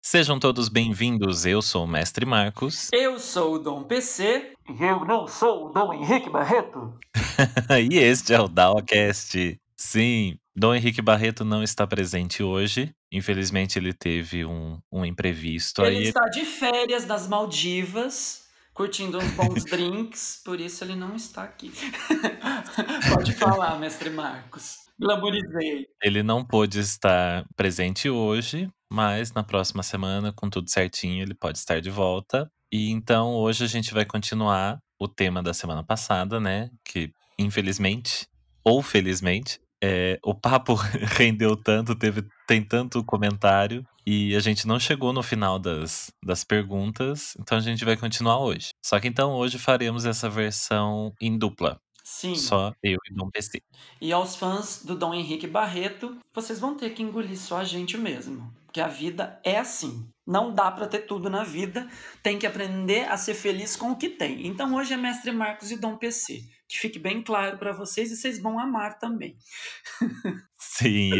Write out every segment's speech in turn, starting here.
Sejam todos bem-vindos. Eu sou o Mestre Marcos. Eu sou o Dom PC. E eu não sou o Dom Henrique Barreto. e este é o Dawcast. Sim, Dom Henrique Barreto não está presente hoje. Infelizmente, ele teve um, um imprevisto. Ele aí... está de férias nas Maldivas, curtindo uns bons drinks, por isso ele não está aqui. Pode falar, mestre Marcos. Glamorizei. Ele não pôde estar presente hoje, mas na próxima semana, com tudo certinho, ele pode estar de volta. E então hoje a gente vai continuar o tema da semana passada, né? Que infelizmente ou felizmente é, o papo rendeu tanto, teve tem tanto comentário e a gente não chegou no final das, das perguntas, então a gente vai continuar hoje. Só que então hoje faremos essa versão em dupla. Sim. Só eu e Dom PC. E aos fãs do Dom Henrique Barreto, vocês vão ter que engolir só a gente mesmo. Porque a vida é assim. Não dá para ter tudo na vida. Tem que aprender a ser feliz com o que tem. Então hoje é Mestre Marcos e Dom PC. Que fique bem claro para vocês e vocês vão amar também. Sim,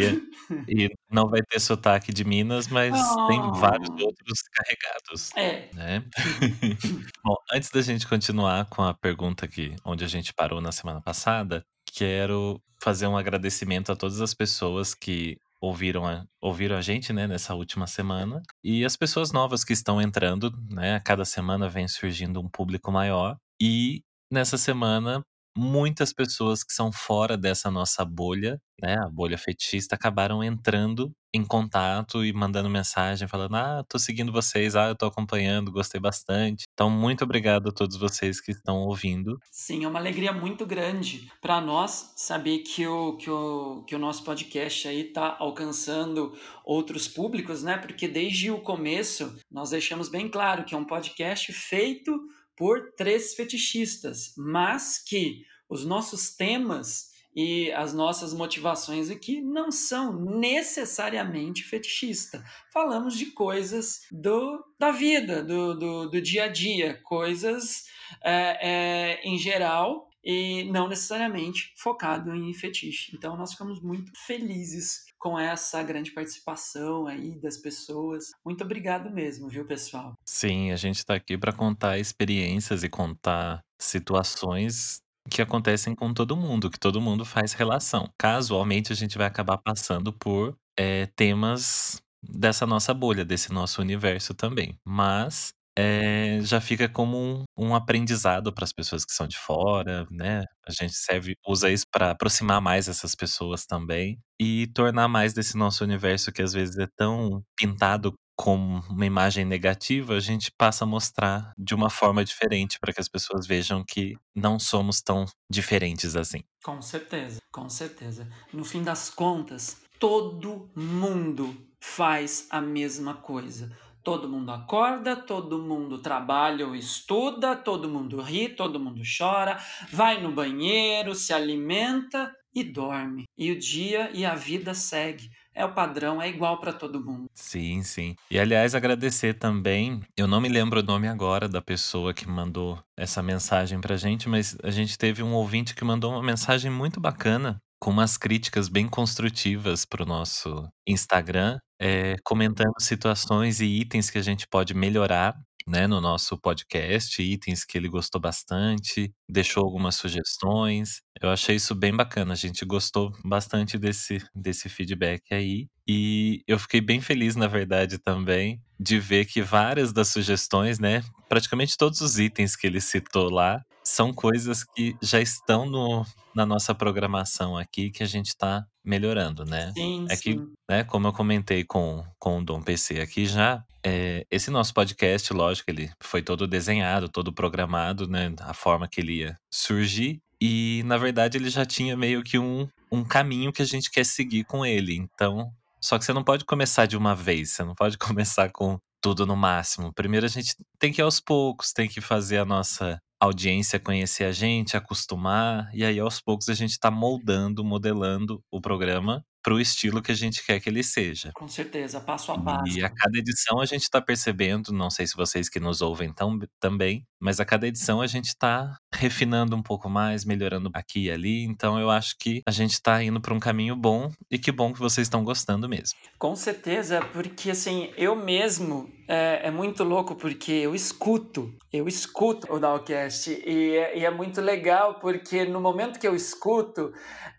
e não vai ter sotaque de Minas, mas oh. tem vários outros carregados. É. Né? Bom, antes da gente continuar com a pergunta aqui, onde a gente parou na semana passada, quero fazer um agradecimento a todas as pessoas que ouviram a, ouviram a gente, né, nessa última semana. E as pessoas novas que estão entrando, né, a cada semana vem surgindo um público maior. E nessa semana muitas pessoas que são fora dessa nossa bolha, né, a bolha fetichista, acabaram entrando em contato e mandando mensagem falando: "Ah, tô seguindo vocês, ah, eu tô acompanhando, gostei bastante". Então, muito obrigado a todos vocês que estão ouvindo. Sim, é uma alegria muito grande para nós saber que o, que, o, que o nosso podcast aí tá alcançando outros públicos, né? Porque desde o começo nós deixamos bem claro que é um podcast feito por três fetichistas, mas que os nossos temas e as nossas motivações aqui não são necessariamente fetichistas. Falamos de coisas do, da vida, do, do, do dia a dia, coisas é, é, em geral e não necessariamente focado em fetiche. Então nós ficamos muito felizes com essa grande participação aí das pessoas. Muito obrigado mesmo, viu, pessoal? Sim, a gente está aqui para contar experiências e contar situações que acontecem com todo mundo, que todo mundo faz relação. Casualmente, a gente vai acabar passando por é, temas dessa nossa bolha, desse nosso universo também. Mas é, já fica como um, um aprendizado para as pessoas que são de fora, né? A gente serve, usa isso para aproximar mais essas pessoas também e tornar mais desse nosso universo que às vezes é tão pintado com uma imagem negativa, a gente passa a mostrar de uma forma diferente para que as pessoas vejam que não somos tão diferentes assim. Com certeza, com certeza. No fim das contas, todo mundo faz a mesma coisa Todo mundo acorda, todo mundo trabalha ou estuda, todo mundo ri, todo mundo chora, vai no banheiro, se alimenta e dorme. E o dia e a vida segue. É o padrão, é igual para todo mundo. Sim, sim. E aliás, agradecer também. Eu não me lembro o nome agora da pessoa que mandou essa mensagem pra gente, mas a gente teve um ouvinte que mandou uma mensagem muito bacana com umas críticas bem construtivas para o nosso Instagram, é, comentando situações e itens que a gente pode melhorar né, no nosso podcast, itens que ele gostou bastante, deixou algumas sugestões. Eu achei isso bem bacana, a gente gostou bastante desse, desse feedback aí. E eu fiquei bem feliz, na verdade, também, de ver que várias das sugestões, né, praticamente todos os itens que ele citou lá, são coisas que já estão no, na nossa programação aqui que a gente está melhorando, né? Sim, é que, né, como eu comentei com, com o Dom PC aqui já, é, esse nosso podcast, lógico, ele foi todo desenhado, todo programado, né? A forma que ele ia surgir. E, na verdade, ele já tinha meio que um, um caminho que a gente quer seguir com ele. Então, só que você não pode começar de uma vez, você não pode começar com tudo no máximo. Primeiro a gente tem que ir aos poucos, tem que fazer a nossa audiência conhecer a gente, acostumar, e aí aos poucos a gente está moldando, modelando o programa para o estilo que a gente quer que ele seja. Com certeza, passo a passo. E a cada edição a gente tá percebendo, não sei se vocês que nos ouvem tam também, mas a cada edição a gente tá refinando um pouco mais, melhorando aqui e ali, então eu acho que a gente tá indo pra um caminho bom e que bom que vocês estão gostando mesmo. Com certeza, porque assim, eu mesmo é, é, muito louco porque eu escuto, eu escuto o Nowcast e, e, é muito legal porque no momento que eu escuto,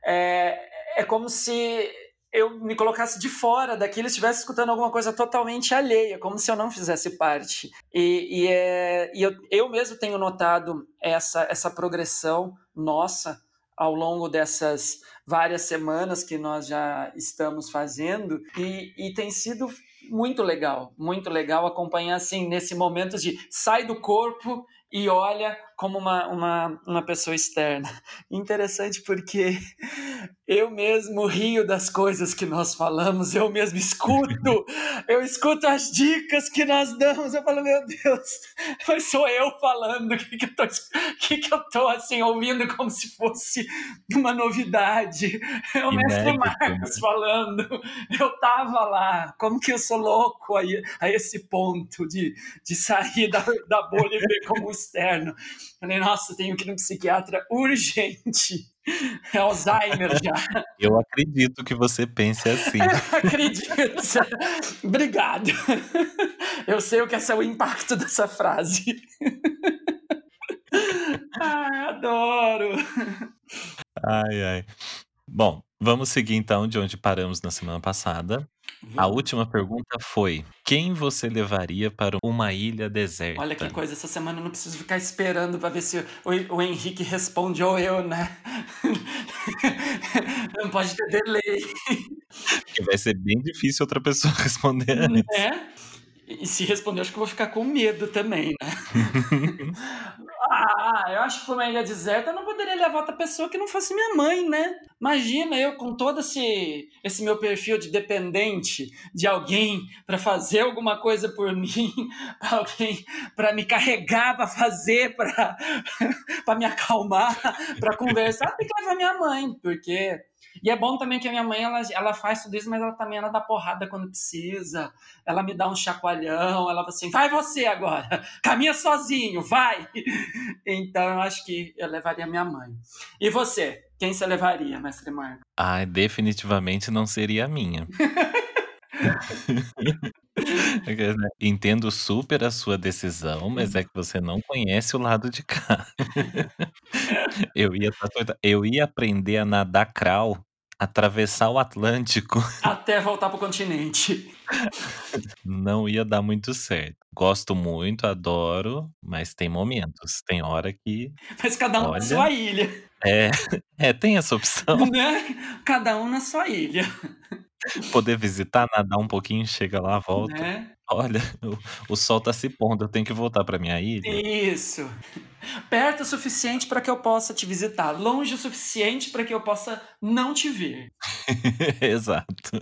é, é como se eu me colocasse de fora daquilo, estivesse escutando alguma coisa totalmente alheia, como se eu não fizesse parte. E, e, é, e eu, eu mesmo tenho notado essa, essa progressão nossa ao longo dessas várias semanas que nós já estamos fazendo, e, e tem sido muito legal, muito legal acompanhar assim nesse momento de sai do corpo e olha como uma, uma, uma pessoa externa. Interessante porque eu mesmo rio das coisas que nós falamos, eu mesmo escuto, eu escuto as dicas que nós damos, eu falo, meu Deus, mas sou eu falando, o que, que, eu tô, que, que eu tô assim, ouvindo como se fosse uma novidade. É o mestre Marcos falando, eu tava lá, como que eu sou louco a, a esse ponto de, de sair da, da bolha e ver como externo. Falei, nossa, tenho que ir no psiquiatra urgente. É Alzheimer já. Eu acredito que você pense assim. acredito. Obrigado. Eu sei o que é o impacto dessa frase. Ai, adoro. Ai, ai. Bom, vamos seguir então de onde paramos na semana passada. A última pergunta foi: quem você levaria para uma ilha deserta? Olha que coisa, essa semana eu não preciso ficar esperando para ver se o, o Henrique responde ou eu, né? não pode ter delay. Vai ser bem difícil outra pessoa responder antes. É? E se responder, acho que eu vou ficar com medo também, né? ah, eu acho que para uma ilha deserta eu não poderia levar outra pessoa que não fosse minha mãe, né? Imagina eu com todo esse, esse meu perfil de dependente de alguém para fazer alguma coisa por mim, alguém para me carregar, para fazer, para me acalmar, para conversar, tem que levar minha mãe, porque e é bom também que a minha mãe, ela, ela faz tudo isso, mas ela também ela dá porrada quando precisa. Ela me dá um chacoalhão, ela fala assim, vai você agora, caminha sozinho, vai. Então eu acho que eu levaria minha mãe. E você? Quem você levaria, mestre Marco? Ah, definitivamente não seria a minha. Entendo super a sua decisão, mas é que você não conhece o lado de cá. Eu ia eu ia aprender a nadar crawl, atravessar o Atlântico. Até voltar pro continente. Não ia dar muito certo. Gosto muito, adoro, mas tem momentos, tem hora que Mas cada um na sua ilha. É, é, tem essa opção. Né? Cada um na sua ilha. Poder visitar, nadar um pouquinho, chega lá, volta. Né? Olha, o, o sol tá se pondo, eu tenho que voltar pra minha ilha. Isso. Perto o suficiente para que eu possa te visitar, longe o suficiente para que eu possa não te ver. Exato.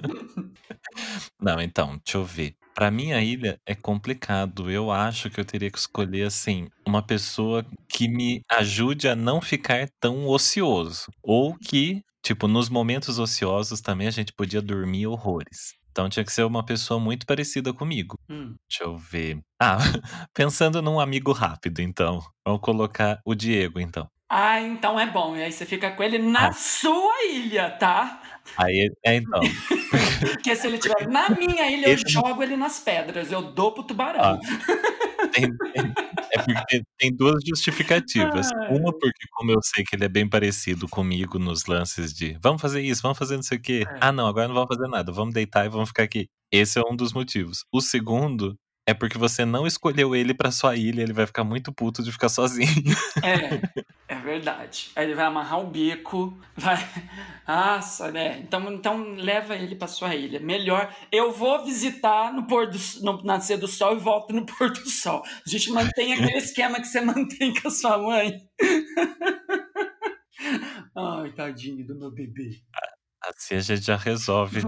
Não, então, deixa eu ver. Pra minha ilha é complicado. Eu acho que eu teria que escolher, assim, uma pessoa que me ajude a não ficar tão ocioso. Ou que Tipo, nos momentos ociosos também a gente podia dormir horrores. Então tinha que ser uma pessoa muito parecida comigo. Hum. Deixa eu ver. Ah, pensando num amigo rápido, então. Vamos colocar o Diego, então. Ah, então é bom. E aí você fica com ele na ah. sua ilha, tá? Aí, é então. Porque se ele estiver na minha ilha, eu jogo ele nas pedras. Eu dou pro tubarão. Ah, tem, tem, porque tem duas justificativas. Uma, porque como eu sei que ele é bem parecido comigo nos lances de vamos fazer isso, vamos fazer não sei o quê. É. Ah, não, agora não vamos fazer nada, vamos deitar e vamos ficar aqui. Esse é um dos motivos. O segundo é porque você não escolheu ele para sua ilha, ele vai ficar muito puto de ficar sozinho. É, é verdade. Aí ele vai amarrar o bico, vai. Nossa, né? Então, então leva ele para sua ilha. Melhor. Eu vou visitar no pôr do no nascer do sol e volto no pôr do sol. A gente mantém aquele esquema que você mantém com a sua mãe. Ai, tadinho do meu bebê. Assim a gente já resolve.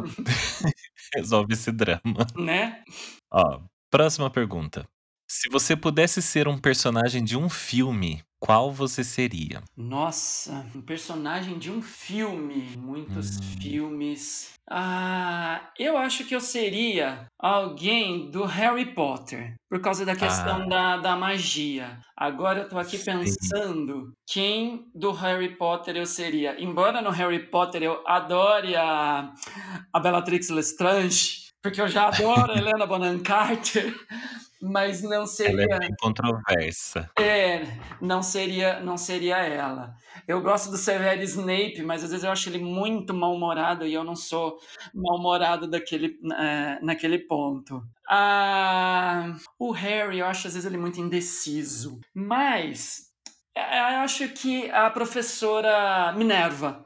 resolve esse drama. Né? Ó, Próxima pergunta. Se você pudesse ser um personagem de um filme, qual você seria? Nossa, um personagem de um filme. Muitos Hum. filmes. Ah, eu acho que eu seria alguém do Harry Potter, por causa da questão Ah. da, da magia. Agora eu tô aqui Sim. pensando quem do Harry Potter eu seria. Embora no Harry Potter eu adore a, a Bellatrix Lestrange, porque eu já adoro a Helena Bonham Carter, mas não Ela é seria. bem controversa. É, não seria, não seria ela. Eu gosto do Severo Snape, mas às vezes eu acho ele muito mal-humorado e eu não sou mal-humorado daquele, eh, naquele ponto. Ah, o Harry, eu acho às vezes ele muito indeciso. Mas eu acho que a professora Minerva.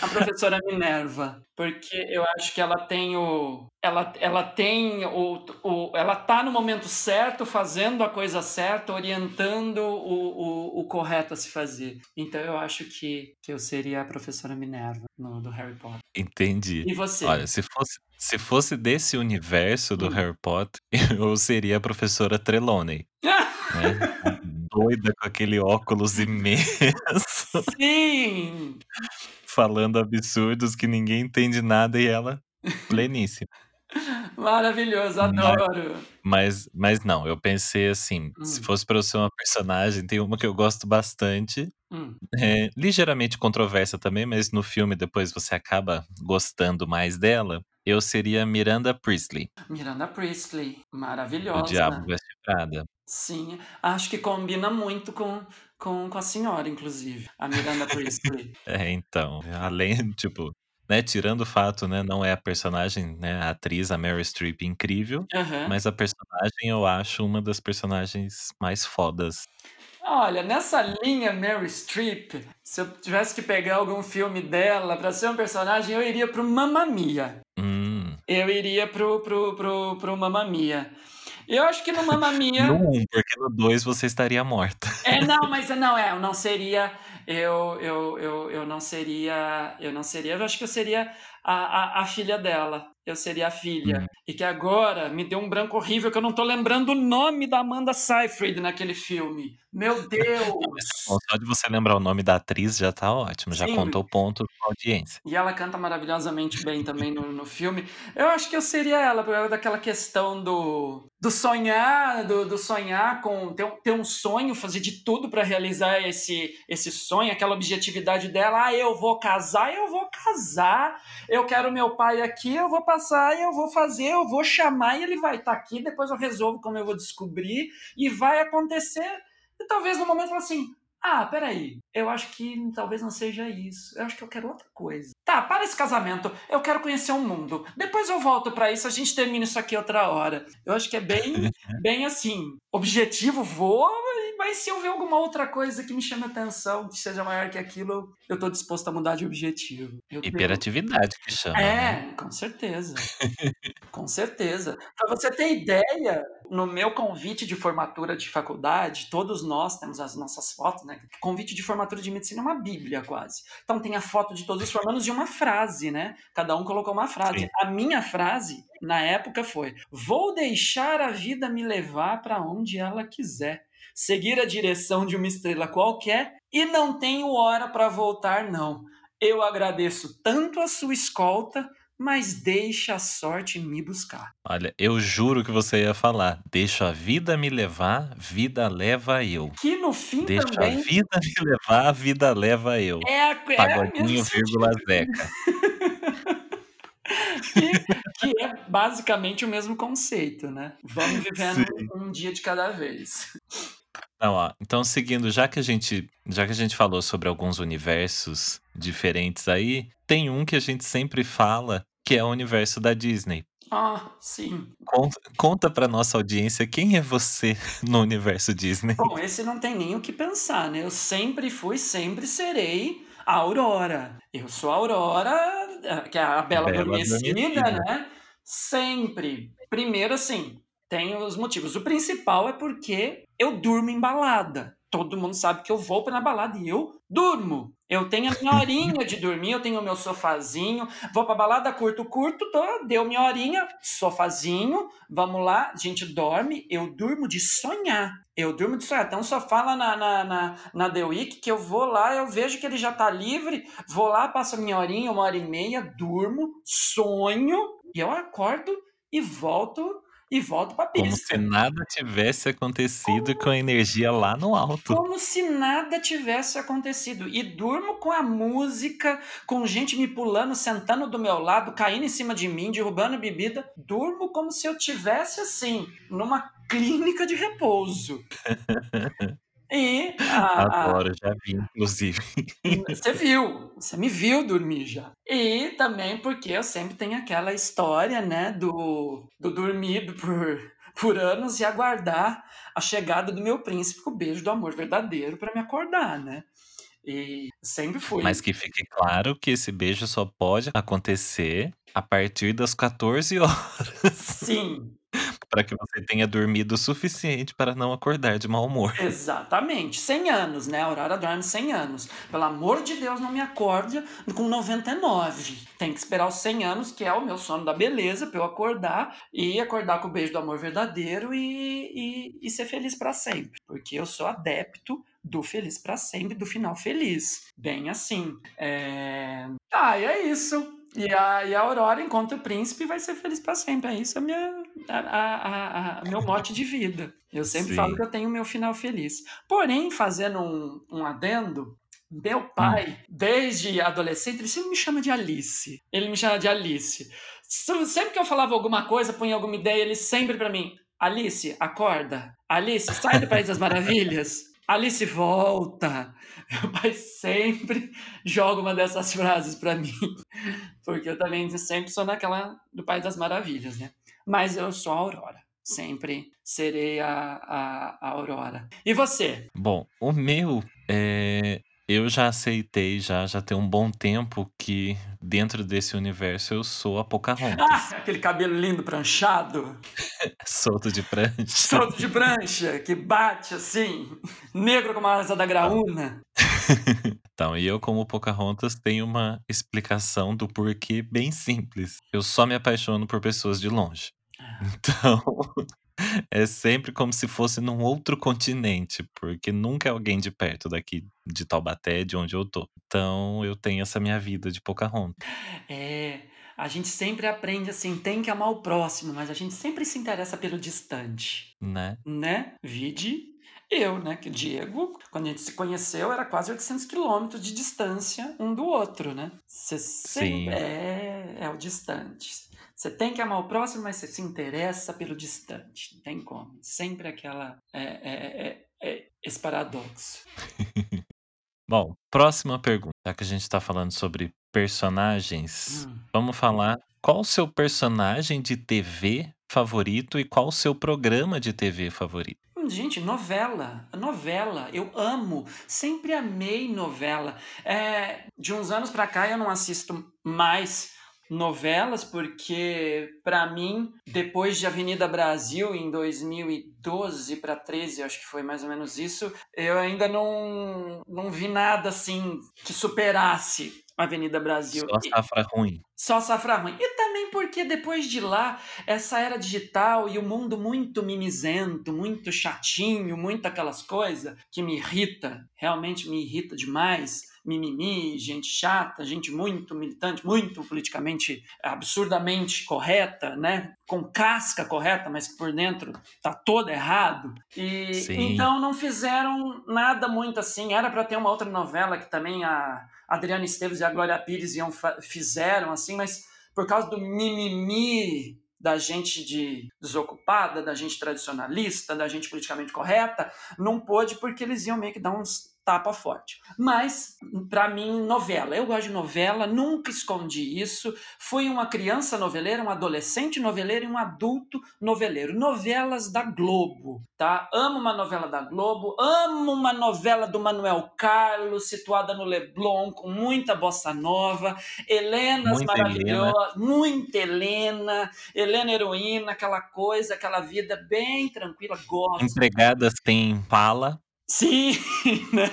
A professora Minerva, porque eu acho que ela tem o ela, ela tem o, o ela tá no momento certo, fazendo a coisa certa, orientando o, o, o correto a se fazer. Então eu acho que, que eu seria a professora Minerva no, do Harry Potter. Entendi. E você? Olha, se fosse, se fosse desse universo do Hum. Harry Potter, eu seria a professora Trelawney, né? Doida com aquele óculos imenso, Sim! falando absurdos que ninguém entende nada e ela pleníssima. Maravilhoso, adoro. mas, mas não, eu pensei assim, se Hum, fosse pra eu ser uma personagem, tem uma que eu gosto bastante, hum. é, ligeiramente controversa também, mas no filme depois você acaba gostando mais dela. Eu seria Miranda Priestley, Miranda Priestley, maravilhosa. Diabo Veste Prada. Sim, acho que combina muito com, com, com a senhora, inclusive, a Miranda Priestley. É, então, além, tipo, né, tirando o fato, né, não é a personagem, né, a atriz, a Meryl Streep, incrível, mas a personagem eu acho uma das personagens mais fodas. Olha, nessa linha Mary Streep, se eu tivesse que pegar algum filme dela pra ser um personagem, eu iria pro Mamma Mia. Hum, Eu iria pro, pro, pro, pro Mamma Mia. Eu acho que no Mamma Mia. no 1, porque no 2 você estaria morta. É, não, mas não, é, eu não seria. Eu, eu, eu, eu não seria. Eu não seria. Eu acho que eu seria a, a, a filha dela. Eu seria a filha. Hum. E que agora me deu um branco horrível que eu não tô lembrando o nome da Amanda Seyfried naquele filme. Meu Deus! só de você lembrar o nome da atriz já tá ótimo, já Sim, contou ponto com a audiência. e ela canta maravilhosamente bem também no, no filme. Eu acho que eu seria ela, por causa daquela questão do, do sonhar, do, do sonhar com ter, um- ter um sonho, fazer de tudo para realizar esse, esse sonho, aquela objetividade dela. Ah, eu vou casar, eu vou casar. Eu quero meu pai aqui, eu vou passar, eu vou fazer, eu vou chamar e ele vai estar aqui. Depois eu resolvo como eu vou descobrir e vai acontecer. E talvez no momento assim. Ah, peraí, eu acho que talvez não seja isso. Eu acho que eu quero outra coisa. Tá, para esse casamento. Eu quero conhecer o mundo. Depois eu volto pra isso, a gente termina isso aqui outra hora. Eu acho que é bem, bem assim. Objetivo voa, mas se eu ver alguma outra coisa que me chame a atenção, que seja maior que aquilo, eu tô disposto a mudar de objetivo. Eu Hiperatividade que chama, né? é, com certeza. com certeza. Para você ter ideia, no meu convite de formatura de faculdade, todos nós temos as nossas fotos, né? Convite de formatura de medicina é uma bíblia quase. Então tem a foto de todos os formandos e uma frase, né? Cada um colocou uma frase. Sim. A minha frase, na época, foi: Vou deixar a vida me levar para onde ela quiser. Seguir a direção de uma estrela qualquer e não tenho hora para voltar, não. Eu agradeço tanto a sua escolta, mas deixa a sorte me buscar. Olha, eu juro que você ia falar. Deixa a vida me levar, vida leva eu. Que no fim Deixa a também vida me levar, a vida leva eu. é a, é a Pagodinho, vírgula. Zeca. que, que é basicamente o mesmo conceito, né? Vamos vivendo Sim. um dia de cada vez. Não, ó, então seguindo, já que a gente, já que a gente falou sobre alguns universos diferentes aí, tem um que a gente sempre fala, que é o universo da Disney. Ah, sim. Conta, conta pra nossa audiência quem é você no universo Disney. Bom, esse não tem nem o que pensar, né? Eu sempre fui, sempre serei a Aurora. Eu sou a Aurora, eh, que é a Bela, Bela Adormecida, Adormecida. né? Sempre. Primeiro, assim, tem os motivos. O principal é porque eu durmo embalada. todo mundo sabe que eu vou para balada e eu durmo. Eu tenho a minha horinha de dormir, eu tenho o meu sofazinho, vou pra balada, curto, curto, tô, deu minha horinha, sofazinho, vamos lá, a gente dorme, eu durmo de sonhar. Eu durmo de sonhar. Tem um sofá lá na, na, na, na The Week que eu vou lá, eu vejo que ele já tá livre, vou lá, passo a minha horinha, uma hora e meia, durmo, sonho, e eu acordo e volto e volto pra pista. Como se nada tivesse acontecido com a energia lá no alto. Como se nada tivesse acontecido. E durmo com a música, com gente me pulando, sentando do meu lado, caindo em cima de mim, derrubando bebida. Durmo como se eu tivesse assim, numa clínica de repouso. E a, Adoro, já vi, inclusive. Você viu, você me viu dormir já. E também porque eu sempre tenho aquela história, né, do, do dormir por, por anos e aguardar a chegada do meu príncipe com o beijo do amor verdadeiro para me acordar, né? E sempre fui. Mas que fique claro que esse beijo só pode acontecer a partir das 14 horas. Sim, para que você tenha dormido o suficiente para não acordar de mau humor. Exatamente. 100 anos, né? A Aurora dorme 100 anos. Pelo amor de Deus, não me acorde com 99. Tem que esperar os 100 anos, que é o meu sono da beleza, para eu acordar e acordar com o beijo do amor verdadeiro e, e, e ser feliz para sempre. Porque eu sou adepto do feliz para sempre, do final feliz. Bem assim. É... Ah, e é isso. E a, e a Aurora encontra o príncipe e vai ser feliz para sempre. É isso é minha, a, a, a, meu mote de vida. Eu sempre Sim. falo que eu tenho o meu final feliz. Porém, fazendo um, um adendo, meu hum. pai, hum. desde adolescente, ele sempre me chama de Alice. Ele me chama de Alice. Sempre que eu falava alguma coisa, punha alguma ideia, ele sempre para mim, Alice, acorda. Alice, sai do País das Maravilhas. Alice, volta. Meu pai sempre joga uma dessas frases para mim, porque eu também sempre sou naquela do Pai das Maravilhas, né? Mas eu sou a Aurora. Sempre serei a, a, a Aurora. E você? Bom, o meu é, eu já aceitei, já, já tem um bom tempo que dentro desse universo eu sou a Pocahontas. Ah, aquele cabelo lindo pranchado. Solto de prancha. Solto de prancha, que bate assim, negro como a asa da graúna. então, e eu como Pocahontas tenho uma explicação do porquê bem simples. Eu só me apaixono por pessoas de longe. Ah. Então, é sempre como se fosse num outro continente, porque nunca é alguém de perto daqui de Taubaté, de onde eu tô. Então eu tenho essa minha vida de Pocahontas. É, a gente sempre aprende assim, tem que amar o próximo, mas a gente sempre se interessa pelo distante. Né? Né? Vide eu, né? Que o Diego, quando a gente se conheceu, era quase 800 quilômetros de distância um do outro, né? Você Sim. É, é o distante. Você tem que amar o próximo, mas você se interessa pelo distante. Não tem como. Sempre aquela. É, é, é, é esse paradoxo. Bom, próxima pergunta. Já que a gente está falando sobre personagens, hum. vamos falar qual o seu personagem de TV favorito e qual o seu programa de TV favorito? Hum, gente, novela, novela, eu amo, sempre amei novela. É, de uns anos para cá eu não assisto mais novelas, porque para mim, depois de Avenida Brasil em 2012 para 13, acho que foi mais ou menos isso, eu ainda não não vi nada assim que superasse Avenida Brasil. Só safra ruim. Só safra ruim. E também porque depois de lá, essa era digital e o mundo muito mimizento, muito chatinho, muito aquelas coisas que me irrita, realmente me irrita demais mimimi, gente chata, gente muito militante, muito politicamente absurdamente correta, né? Com casca correta, mas que por dentro tá todo errado. E Sim. então não fizeram nada muito assim. Era para ter uma outra novela que também a Adriana Esteves e a Glória Pires iam fizeram assim, mas por causa do mimimi da gente de desocupada, da gente tradicionalista, da gente politicamente correta, não pôde porque eles iam meio que dar uns tapa forte. Mas, para mim, novela. Eu gosto de novela, nunca escondi isso. Fui uma criança noveleira, um adolescente noveleiro e um adulto noveleiro. Novelas da Globo, tá? Amo uma novela da Globo, amo uma novela do Manuel Carlos, situada no Leblon, com muita bossa nova, Helenas maravilhosas, muita Helena, Helena heroína, aquela coisa, aquela vida bem tranquila, gosto. Empregadas têm fala. Sim, né?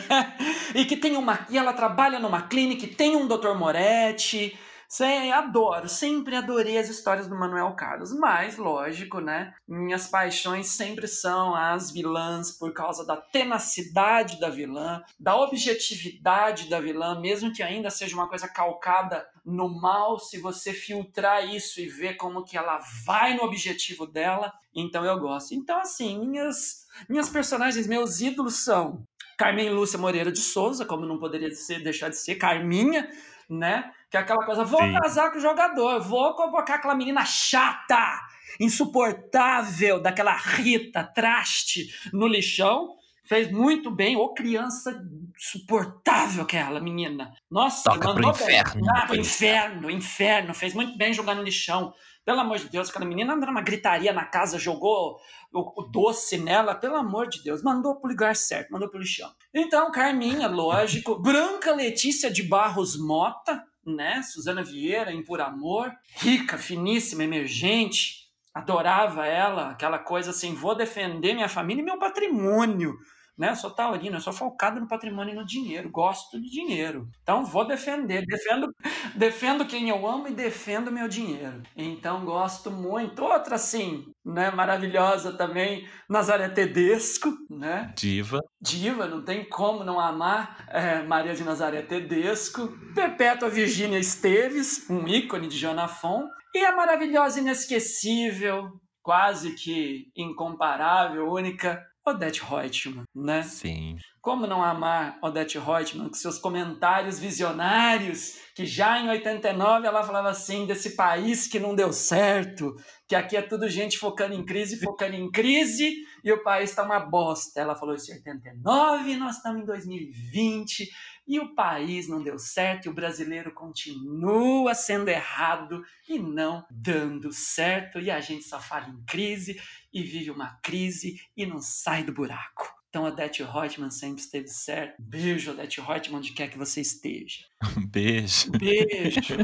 E que tem uma. E ela trabalha numa clínica, tem um Dr. Moretti. Sei, adoro, sempre adorei as histórias do Manuel Carlos, mas, lógico, né? Minhas paixões sempre são as vilãs por causa da tenacidade da vilã, da objetividade da vilã, mesmo que ainda seja uma coisa calcada no mal, se você filtrar isso e ver como que ela vai no objetivo dela, então eu gosto. Então, assim, minhas, minhas personagens, meus ídolos são Carmen Lúcia Moreira de Souza, como não poderia ser, deixar de ser, Carminha, né? Que é aquela coisa, vou Sim. casar com o jogador, vou convocar aquela menina chata, insuportável, daquela Rita, traste no lixão. Fez muito bem, ô criança insuportável aquela menina. Nossa, Toca mandou pro inferno. Ah, pro inferno, inferno. Fez muito bem jogar no lixão. Pelo amor de Deus, aquela menina andou numa gritaria na casa, jogou o, o, doce nela, pelo amor de Deus, mandou pro lugar certo, mandou pro lixão. Então, Carminha, lógico, Branca Letícia de Barros Mota, né? Suzana Vieira, em Por Amor, rica, finíssima, emergente, adorava ela, aquela coisa assim, vou defender minha família e meu patrimônio né? Eu sou taurino, eu sou focado no patrimônio e no dinheiro, gosto de dinheiro. Então vou defender, defendo, defendo quem eu amo e defendo meu dinheiro. Então gosto muito. Outra assim, né, maravilhosa também, Nazaré Tedesco, né? Diva. Diva, não tem como não amar é, Maria de Nazaré Tedesco. Perpétua Virgínia Esteves, um ícone de Jonafon. E a maravilhosa, inesquecível, quase que incomparável, única Odette Reutemann, né? Sim. Como não amar Odette Reutemann com seus comentários visionários, que já em 89 ela falava assim, desse país que não deu certo, que aqui é tudo gente focando em crise, focando em crise, e o país está uma bosta. Ela falou isso em 89, nós estamos em 2020, e o país não deu certo, e o brasileiro continua sendo errado e não dando certo, e a gente só fala em crise e vive uma crise e não sai do buraco. Então, Odete Reutemann sempre esteve certo. Beijo, Odete Reutemann, onde quer que você esteja. Um beijo. Beijo.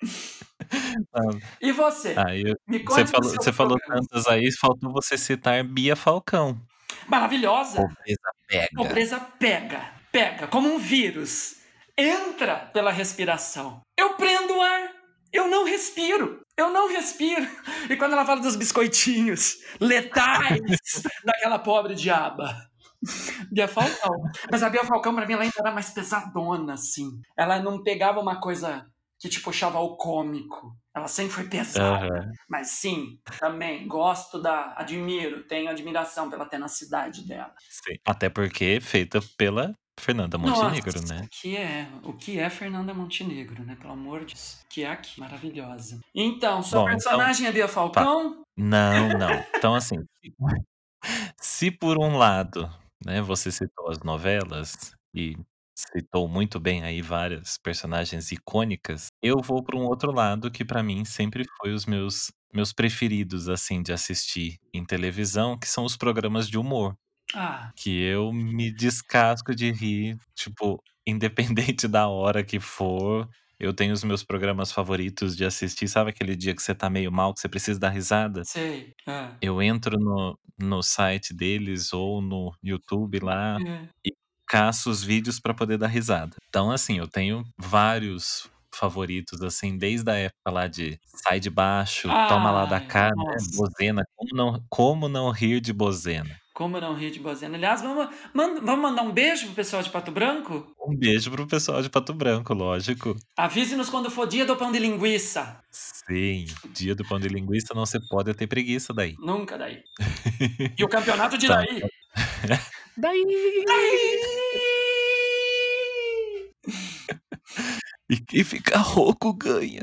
e você? Ah, eu, você falou, você falou tantas aí, faltou você citar Bia Falcão. Maravilhosa. Pobreza pega. Pobreza pega pega como um vírus, entra pela respiração. Eu prendo o ar, eu não respiro. Eu não respiro. E quando ela fala dos biscoitinhos letais daquela pobre diaba. Bia Falcão. Mas a Bia Falcão, pra mim, ela ainda era mais pesadona, assim. Ela não pegava uma coisa que te puxava ao cômico. Ela sempre foi pesada. Uhum. Mas sim, também gosto da. Admiro, tenho admiração pela tenacidade dela. Sim. Até porque feita pela Fernanda Montenegro, Nossa, né? Que é, o que é Fernanda Montenegro, né? Pelo amor de Deus. Que é aqui, maravilhosa. Então, sua Bom, então personagem então, é Bia Falcão? Tá. Não, não. Então, assim, se por um lado, né, você citou as novelas e citou muito bem aí várias personagens icônicas, eu vou para um outro lado que para mim sempre foi os meus meus preferidos assim de assistir em televisão, que são os programas de humor. Ah. Que eu me descasco de rir, tipo, independente da hora que for. Eu tenho os meus programas favoritos de assistir. Sabe aquele dia que você tá meio mal, que você precisa dar risada? Sei. É. Eu entro no, no site deles ou no YouTube lá é. e caço os vídeos para poder dar risada. Então, assim, eu tenho vários favoritos, assim, desde a época lá de Sai de Baixo, Ai, Toma Lá da Cá, né? Bozena. Como não, como não rir de Bozena? Como não rir de Bozena? Aliás, vamos, manda, vamos mandar um beijo pro pessoal de Pato Branco? Um beijo pro pessoal de Pato Branco, lógico. Avise-nos quando for dia do pão de linguiça. Sim, dia do pão de linguiça não se pode ter preguiça daí. Nunca daí. e o campeonato de tá. daí? daí! daí! e quem fica rouco ganha.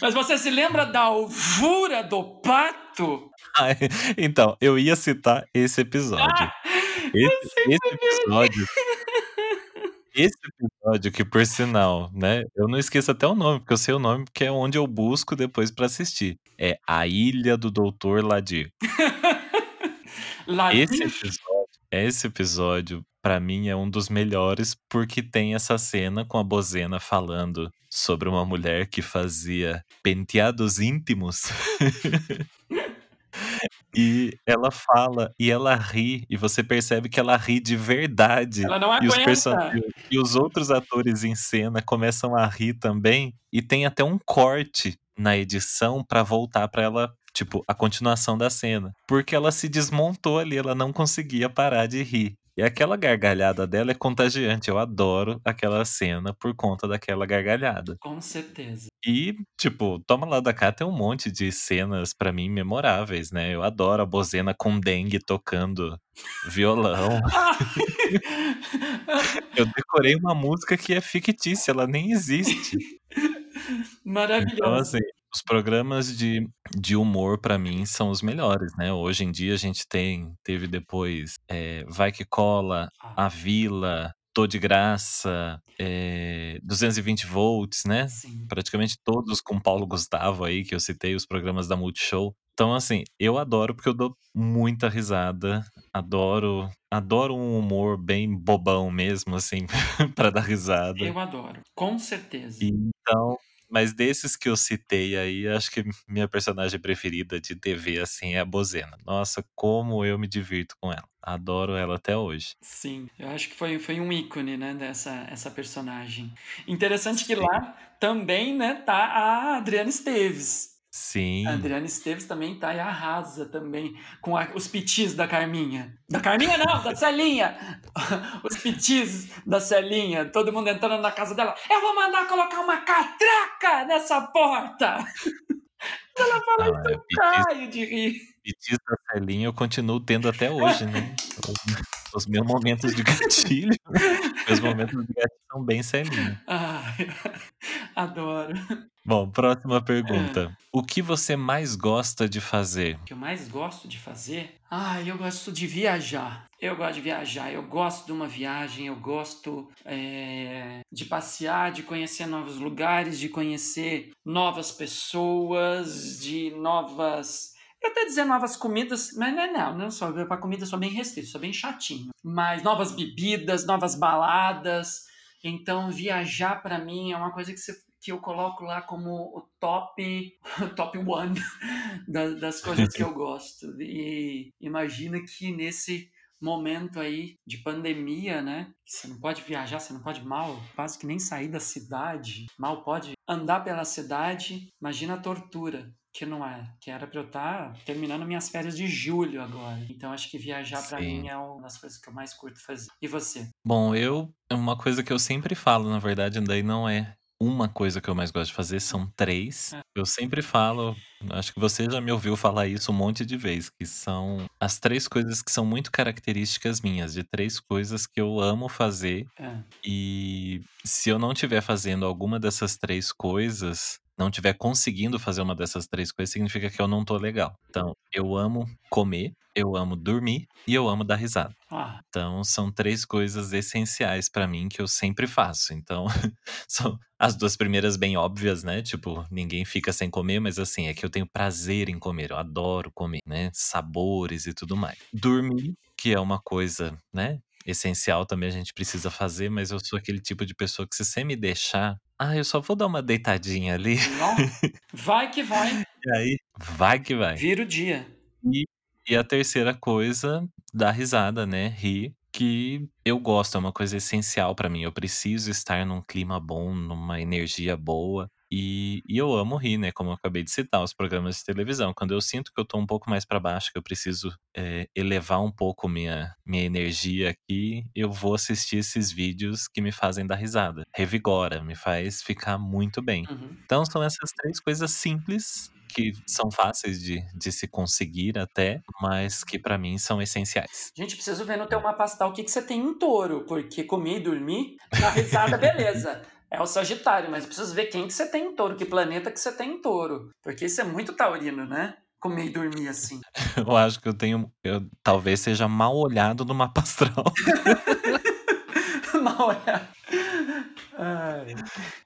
Mas você se lembra da alvura do pato? Ah, então, eu ia citar esse episódio. Ah, esse, esse episódio. Esse episódio, que por sinal, né? Eu não esqueço até o nome, porque eu sei o nome, porque é onde eu busco depois para assistir. É A Ilha do Doutor Ladir. Ladir? Esse episódio, esse episódio para mim é um dos melhores porque tem essa cena com a Bozena falando sobre uma mulher que fazia penteados íntimos. E ela fala, e ela ri, e você percebe que ela ri de verdade. Ela não E os, person... aguenta. e os outros atores em cena começam a rir também. E tem até um corte na edição pra voltar pra ela, tipo, a continuação da cena. Porque ela se desmontou ali, ela não conseguia parar de rir. E aquela gargalhada dela é contagiante. Eu adoro aquela cena por conta daquela gargalhada. Com certeza. E, tipo, toma lá da cá tem um monte de cenas pra mim memoráveis, né? Eu adoro a Bozena com dengue tocando violão. Eu decorei uma música que é fictícia, ela nem existe. Então, Maravilhoso. assim, os programas de, de humor pra mim são os melhores, né? Hoje em dia a gente tem, teve depois é, Vai Que Cola, Ah, A Vila, Tô de Graça, é, 220 volts, né? sim. praticamente todos com Paulo Gustavo aí, que eu citei, os programas da Multishow. Então, assim, eu adoro porque eu dou muita risada. Adoro, adoro um humor bem bobão mesmo, assim, pra dar risada. Eu adoro. Com certeza. Então, mas desses que eu citei aí, acho que minha personagem preferida de TV, assim, é a Bozena. Nossa, como eu me divirto com ela. Adoro ela até hoje. Sim, eu acho que foi, foi um ícone, né, dessa essa personagem. Interessante que Sim. lá também, né, tá a Adriana Esteves. Sim. A Adriana Esteves também tá e arrasa também com a- os pitis da Carminha. Da Carminha não, da Celinha! Os pitis da Celinha, todo mundo entrando na casa dela. Eu vou mandar colocar uma catraca nessa porta! Ela fala Não, isso, eu caio de rir. Pitis da Celinha eu continuo tendo até hoje, né? Os, os meus momentos de gatilho, meus momentos de gatilho são bem Celinha. Ai, adoro. Bom, próxima É. pergunta. O que você mais gosta de fazer? O que eu mais gosto de fazer? Ah, eu gosto de viajar. Eu gosto de viajar. Eu gosto de uma viagem. Eu gosto é, de passear, de conhecer novos lugares, de conhecer novas pessoas, de novas. Eu até dizer novas comidas, mas não, não, não sou para comida, sou bem restrito, sou bem chatinho. Mas novas bebidas, novas baladas. Então, viajar para mim é uma coisa que, você, que eu coloco lá como o top, top one da- das coisas que eu gosto. E imagina que nesse momento aí de pandemia, né? Você não pode viajar, você não pode mal, quase que nem sair da cidade, mal pode andar pela cidade. Imagina a tortura. Que não é, que era pra eu estar terminando minhas férias de julho agora. Então acho que viajar pra Sim. mim é uma das coisas que eu mais curto fazer. E você? Bom, eu. É uma coisa que eu sempre falo, na verdade, daí não é uma coisa que eu mais gosto de fazer, são três. É. Eu sempre falo, acho que você já me ouviu falar isso um monte de vezes, que são as três coisas que são muito características minhas, de três coisas que eu amo fazer É. E se eu não estiver fazendo alguma dessas três coisas, não estiver conseguindo fazer uma dessas três coisas, significa que eu não tô legal. Então, eu amo comer, eu amo dormir e eu amo dar risada. Ah, Então, são três coisas essenciais pra mim que eu sempre faço. Então, são as duas primeiras bem óbvias, né? Tipo, ninguém fica sem comer, mas assim, é que eu tenho prazer em comer, eu adoro comer, né? Sabores e tudo mais. Dormir, que é uma coisa, né? Essencial também a gente precisa fazer, mas eu sou aquele tipo de pessoa que se você me deixar, ah, eu só vou dar uma deitadinha ali, não. Vai que vai. e aí vai que vai. Vira o dia. E, e a terceira coisa, dar risada, né? Rir, que eu gosto, é uma coisa essencial pra mim. Eu preciso estar num clima bom, numa energia boa. E, e eu amo rir, né? Como eu acabei de citar, os programas de televisão. Quando eu sinto que eu tô um pouco mais pra baixo, que eu preciso é, elevar um pouco minha, minha energia aqui, eu vou assistir esses vídeos que me fazem dar risada. Revigora, me faz ficar muito bem. Uhum. Então são essas três coisas simples que são fáceis de, de se conseguir até, mas que pra mim são essenciais. Gente, preciso ver no teu mapa astral o que, que você tem em touro, porque comer e dormir, na risada, beleza. É o Sagitário, mas eu preciso ver quem que você tem em touro, que planeta que você tem em touro. Porque isso é muito taurino, né? Comer e dormir assim. Eu acho que eu tenho, eu talvez seja mal olhado no mapa astral. Mal olhado. Ai.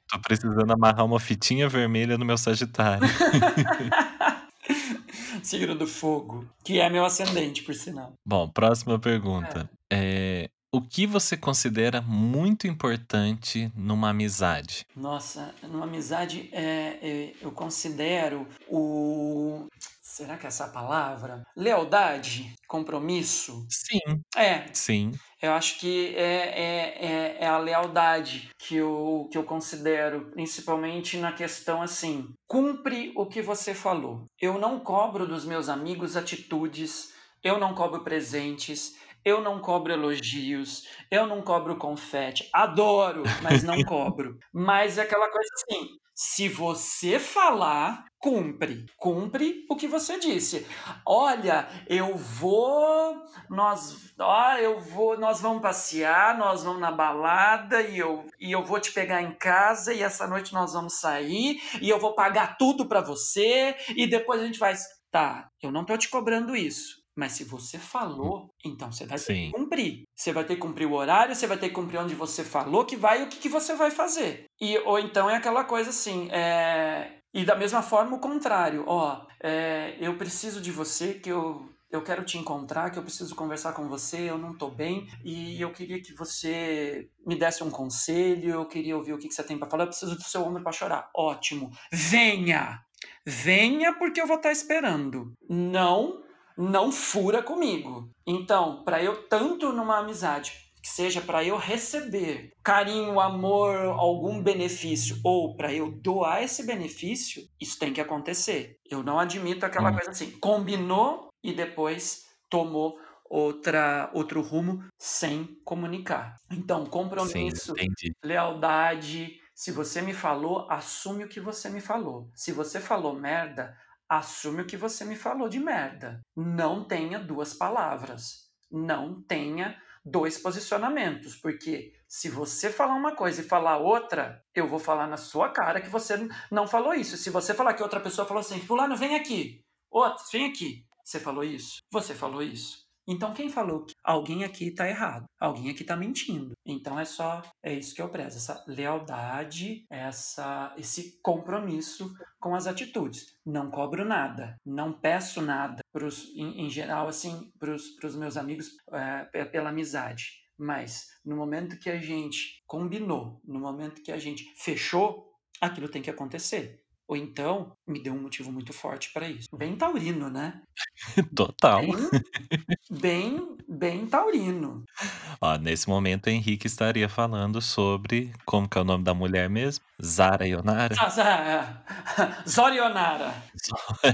Tô precisando amarrar uma fitinha vermelha no meu Sagitário. Signo do fogo, que é meu ascendente, por sinal. Bom, próxima pergunta. É, o que você considera muito importante numa amizade? Nossa, numa amizade, é, é, eu considero o. será que é essa palavra? Lealdade? Compromisso? Sim. É. Sim. Eu acho que é, é, é, é, a lealdade que eu, que eu considero, principalmente na questão assim: cumpre o que você falou. Eu não cobro dos meus amigos atitudes, eu não cobro presentes, eu não cobro elogios, eu não cobro confete. Adoro, mas não cobro. Mas é aquela coisa assim: se você falar, cumpre. Cumpre o que você disse. Olha, eu vou, nós, ó, eu vou, nós vamos passear, nós vamos na balada e eu, e eu vou te pegar em casa e essa noite nós vamos sair e eu vou pagar tudo para você e depois a gente vai, tá, eu não tô te cobrando isso. Mas se você falou, então você vai ter Sim. que cumprir. Você vai ter que cumprir o horário, você vai ter que cumprir onde você falou que vai e o que, que você vai fazer. E, ou então é aquela coisa assim, é... e da mesma forma o contrário. Ó, é... eu preciso de você, que eu, eu quero te encontrar, que eu preciso conversar com você, eu não tô bem, e eu queria que você me desse um conselho, eu queria ouvir o que, que você tem para falar, eu preciso do seu ombro para chorar. Ótimo. Venha! Venha porque eu vou estar esperando. Não não fura comigo. Então, para eu tanto numa amizade que seja para eu receber carinho, amor, algum benefício ou para eu doar esse benefício, isso tem que acontecer. Eu não admito aquela Hum. coisa assim, combinou e depois tomou outra outro rumo sem comunicar. Então, Sim, compromisso, entendi. lealdade, se você me falou, assume o que você me falou. Se você falou merda, assume o que você me falou de merda. Não tenha duas palavras. Não tenha dois posicionamentos, porque se você falar uma coisa e falar outra, eu vou falar na sua cara que você não falou isso. Se você falar que outra pessoa falou assim, fulano, vem aqui. Outro, vem aqui. Você falou isso? Você falou isso? Então quem falou que alguém aqui está errado, alguém aqui está mentindo. Então é só é isso que eu prezo, essa lealdade, essa esse compromisso com as atitudes. Não cobro nada, não peço nada pros, em, em geral assim para os meus amigos é, pela amizade. Mas no momento que a gente combinou, no momento que a gente fechou, aquilo tem que acontecer. Ou então, me deu um motivo muito forte para isso. Bem taurino, né? Total. Bem, bem, bem taurino. Ó, nesse momento, o Henrique estaria falando sobre. Como que é o nome da mulher mesmo? Zara Ionara? Zorionara.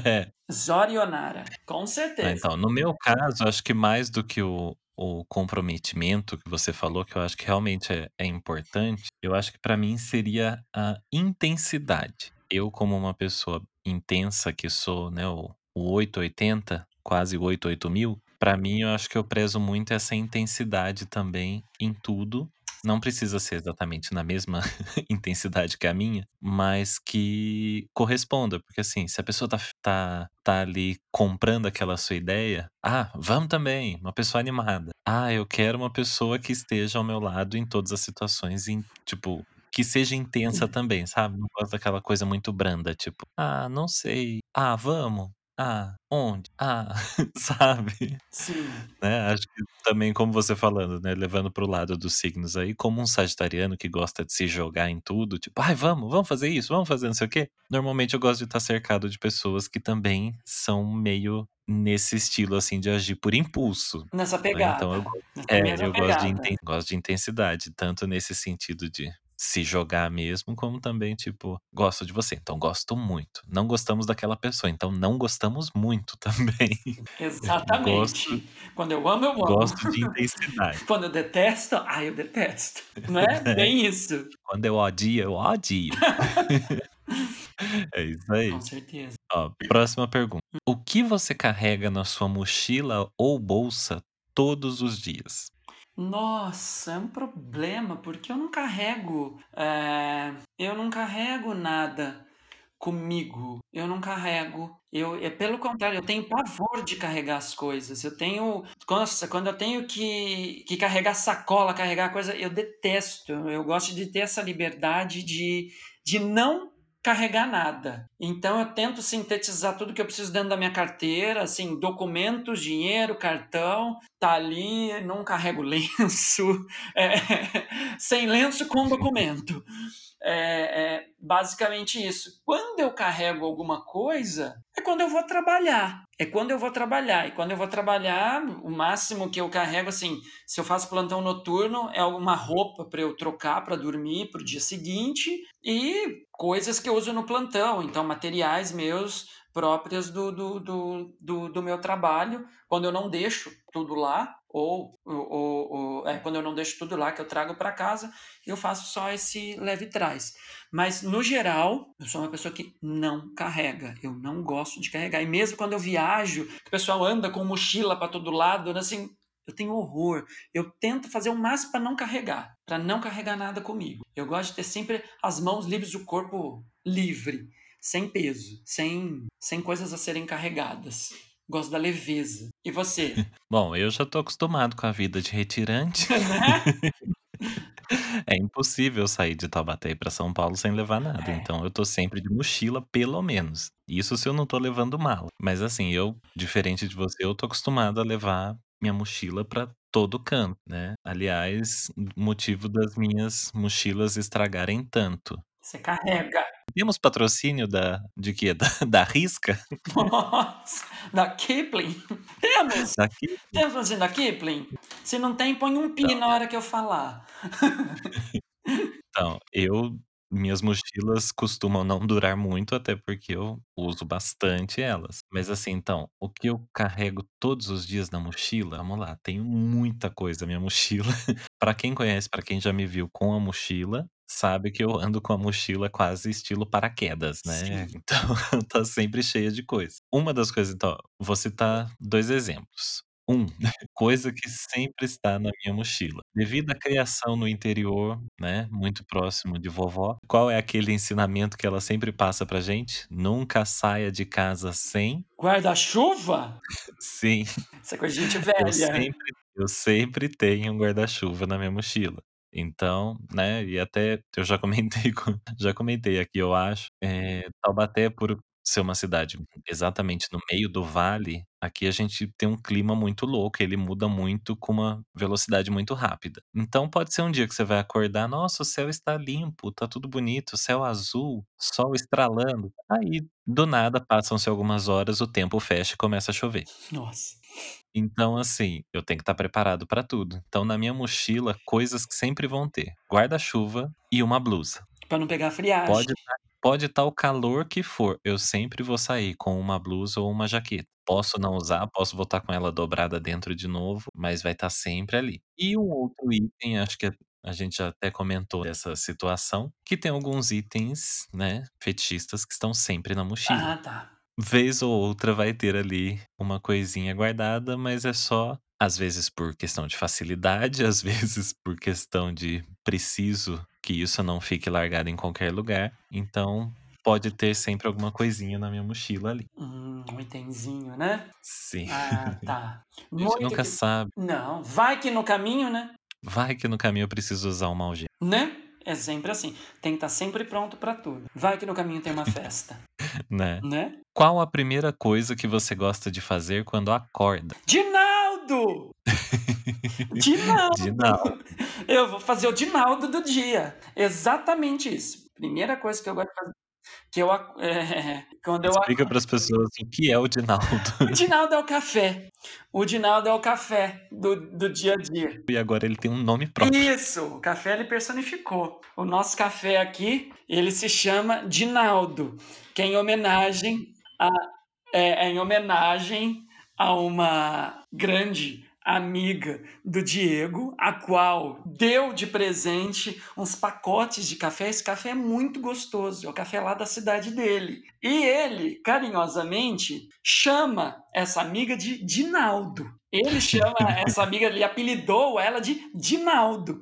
É. Zorionara, com certeza. Então, no meu caso, acho que mais do que o, o comprometimento que você falou, que eu acho que realmente é, é importante, eu acho que para mim seria a intensidade. Eu, como uma pessoa intensa que sou, né, o, o 880, quase 88 mil, para mim eu acho que eu prezo muito essa intensidade também em tudo. Não precisa ser exatamente na mesma intensidade que a minha, mas que corresponda. Porque assim, se a pessoa tá, tá, tá ali comprando aquela sua ideia, ah, vamos também, uma pessoa animada. Ah, eu quero uma pessoa que esteja ao meu lado em todas as situações, em, tipo, que seja intensa também, sabe? Não gosto daquela coisa muito branda, tipo, ah, não sei. Ah, vamos. Ah, onde? Ah, sabe? Sim. Né? Acho que também, como você falando, né? Levando pro lado dos signos aí, como um sagitariano que gosta de se jogar em tudo, tipo, ai, vamos, vamos fazer isso, vamos fazer não sei o quê. Normalmente eu gosto de estar cercado de pessoas que também são meio nesse estilo, assim, de agir por impulso. Nessa né? pegada. Então eu, Nessa é, eu gosto de, pegada. gosto de intensidade, tanto nesse sentido de se jogar mesmo, como também, tipo, gosto de você, então gosto muito. Não gostamos daquela pessoa, então não gostamos muito também. Exatamente. Gosto, Quando eu amo, eu amo. gosto de intensidade. Quando eu detesto, ai, eu detesto. Não é? É. Bem isso. Quando eu odio, eu odio. É isso aí. Com certeza. Ó, próxima pergunta. O que você carrega na sua mochila ou bolsa todos os dias? Nossa, é um problema, porque eu não carrego. é, eu não carrego nada comigo. Eu não carrego. Eu, é pelo contrário, eu tenho pavor de carregar as coisas. Eu tenho. Nossa, quando eu tenho que, que carregar sacola, carregar coisa, eu detesto. Eu gosto de ter essa liberdade de, de não carregar nada. Então eu tento sintetizar tudo que eu preciso dentro da minha carteira, assim, documentos, dinheiro, cartão, tá ali, não carrego lenço, é, sem lenço com documento. É, é basicamente isso. Quando eu carrego alguma coisa, é quando eu vou trabalhar. É quando eu vou trabalhar. E quando eu vou trabalhar, o máximo que eu carrego, assim, se eu faço plantão noturno, é alguma roupa para eu trocar para dormir para o dia seguinte e coisas que eu uso no plantão. Então, materiais meus próprias do, do, do, do, do meu trabalho, quando eu não deixo tudo lá, ou, ou, ou é, quando eu não deixo tudo lá que eu trago para casa, eu faço só esse leve trás. Mas, no geral, eu sou uma pessoa que não carrega. Eu não gosto de carregar. E mesmo quando eu viajo, o pessoal anda com mochila para todo lado, assim, eu tenho horror. Eu tento fazer o máximo para não carregar, para não carregar nada comigo. Eu gosto de ter sempre as mãos livres, o corpo livre sem peso, sem, sem coisas a serem carregadas. Gosto da leveza. E você? Bom, eu já tô acostumado com a vida de retirante. é impossível sair de Taubaté para São Paulo sem levar nada. É. Então eu tô sempre de mochila, pelo menos. Isso se eu não tô levando mala. Mas assim, eu, diferente de você, eu tô acostumado a levar minha mochila para todo canto, né? Aliás, motivo das minhas mochilas estragarem tanto. Você carrega. Temos patrocínio da de quê? Da, da Risca? Nossa, da Kipling. Temos. Da Kipling? Temos patrocínio da Kipling? Se não tem, põe um pi então, na hora que eu falar. Então, eu minhas mochilas costumam não durar muito, até porque eu uso bastante elas. Mas assim, então, o que eu carrego todos os dias na mochila, vamos lá, tenho muita coisa na minha mochila. Para quem conhece, para quem já me viu com a mochila, sabe que eu ando com a mochila quase estilo paraquedas, né? Sim. Então, tá sempre cheia de coisa. Uma das coisas, então, vou citar dois exemplos. Um, coisa que sempre está na minha mochila. Devido à criação no interior, né, muito próximo de vovó, qual é aquele ensinamento que ela sempre passa pra gente? Nunca saia de casa sem guarda-chuva? Sim. Essa coisa de gente velha. Eu sempre, eu sempre tenho um guarda-chuva na minha mochila. Então, né, e até eu já comentei com, já comentei aqui, eu acho, é, Taubaté por ser uma cidade exatamente no meio do vale, aqui a gente tem um clima muito louco, ele muda muito com uma velocidade muito rápida. Então pode ser um dia que você vai acordar, nossa, o céu está limpo, tá tudo bonito, céu azul, sol estralando. Aí, do nada, passam-se algumas horas, o tempo fecha e começa a chover. Nossa. Então, assim, eu tenho que estar preparado para tudo. Então, na minha mochila, coisas que sempre vão ter: guarda-chuva e uma blusa. Para não pegar friagem. Pode Pode estar o calor que for, eu sempre vou sair com uma blusa ou uma jaqueta. Posso não usar, posso voltar com ela dobrada dentro de novo, mas vai estar sempre ali. E um outro item, acho que a gente já até comentou essa situação, que tem alguns itens, né, fetichistas que estão sempre na mochila. Ah, tá. Vez ou outra vai ter ali uma coisinha guardada, mas é só às vezes por questão de facilidade, às vezes por questão de preciso que isso não fique largado em qualquer lugar. Então, pode ter sempre alguma coisinha na minha mochila ali. Hum, um itemzinho, né? Sim. Ah, tá. A gente nunca que... sabe. Não, vai que no caminho, né? Vai que no caminho eu preciso usar uma algema. Né? É sempre assim. Tem que estar tá sempre pronto para tudo. Vai que no caminho tem uma festa. né? Né? Qual a primeira coisa que você gosta de fazer quando acorda? Dinaldo! Dinaldo! Dinaldo. Eu vou fazer o Dinaldo do dia. Exatamente isso. Primeira coisa que eu gosto de fazer. Que eu, é, quando Explica para as pessoas o que é o Dinaldo. O Dinaldo é o café. O Dinaldo é o café do, do dia a dia. E agora ele tem um nome próprio. Isso, o café ele personificou. O nosso café aqui, ele se chama Dinaldo, que é em homenagem a, é, é em homenagem a uma grande amiga do Diego, a qual deu de presente uns pacotes de café. Esse café é muito gostoso, é o café lá da cidade dele. E ele, carinhosamente, chama essa amiga de Dinaldo. Ele chama essa amiga, ele apelidou ela de Dinaldo.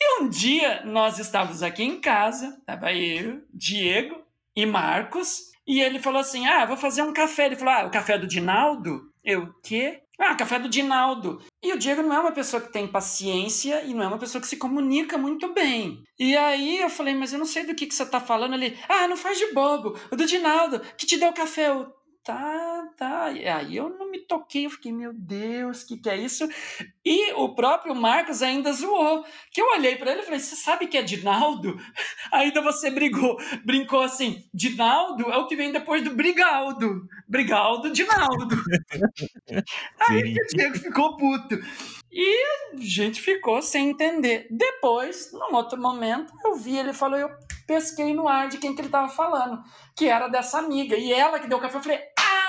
E um dia nós estávamos aqui em casa, estava eu, Diego e Marcos, e ele falou assim: Ah, vou fazer um café. Ele falou: Ah, o café do Dinaldo? Eu, quê? Ah, café do Dinaldo. E o Diego não é uma pessoa que tem paciência e não é uma pessoa que se comunica muito bem. E aí eu falei, mas eu não sei do que, que você tá falando ali. Ah, não faz de bobo. O do Dinaldo, que te deu café. Eu, tá, tá. E aí eu não me toquei, eu fiquei, meu Deus, o que, que é isso? E o próprio Marcos ainda zoou. Que eu olhei para ele e falei: Você sabe que é Dinaldo? Ainda você brigou, brincou assim: Dinaldo é o que vem depois do Brigaldo. Brigaldo, Dinaldo. aí o Diego ficou puto. E a gente ficou sem entender. Depois, num outro momento, eu vi ele falou: Eu pesquei no ar de quem que ele estava falando, que era dessa amiga. E ela que deu o café, eu falei: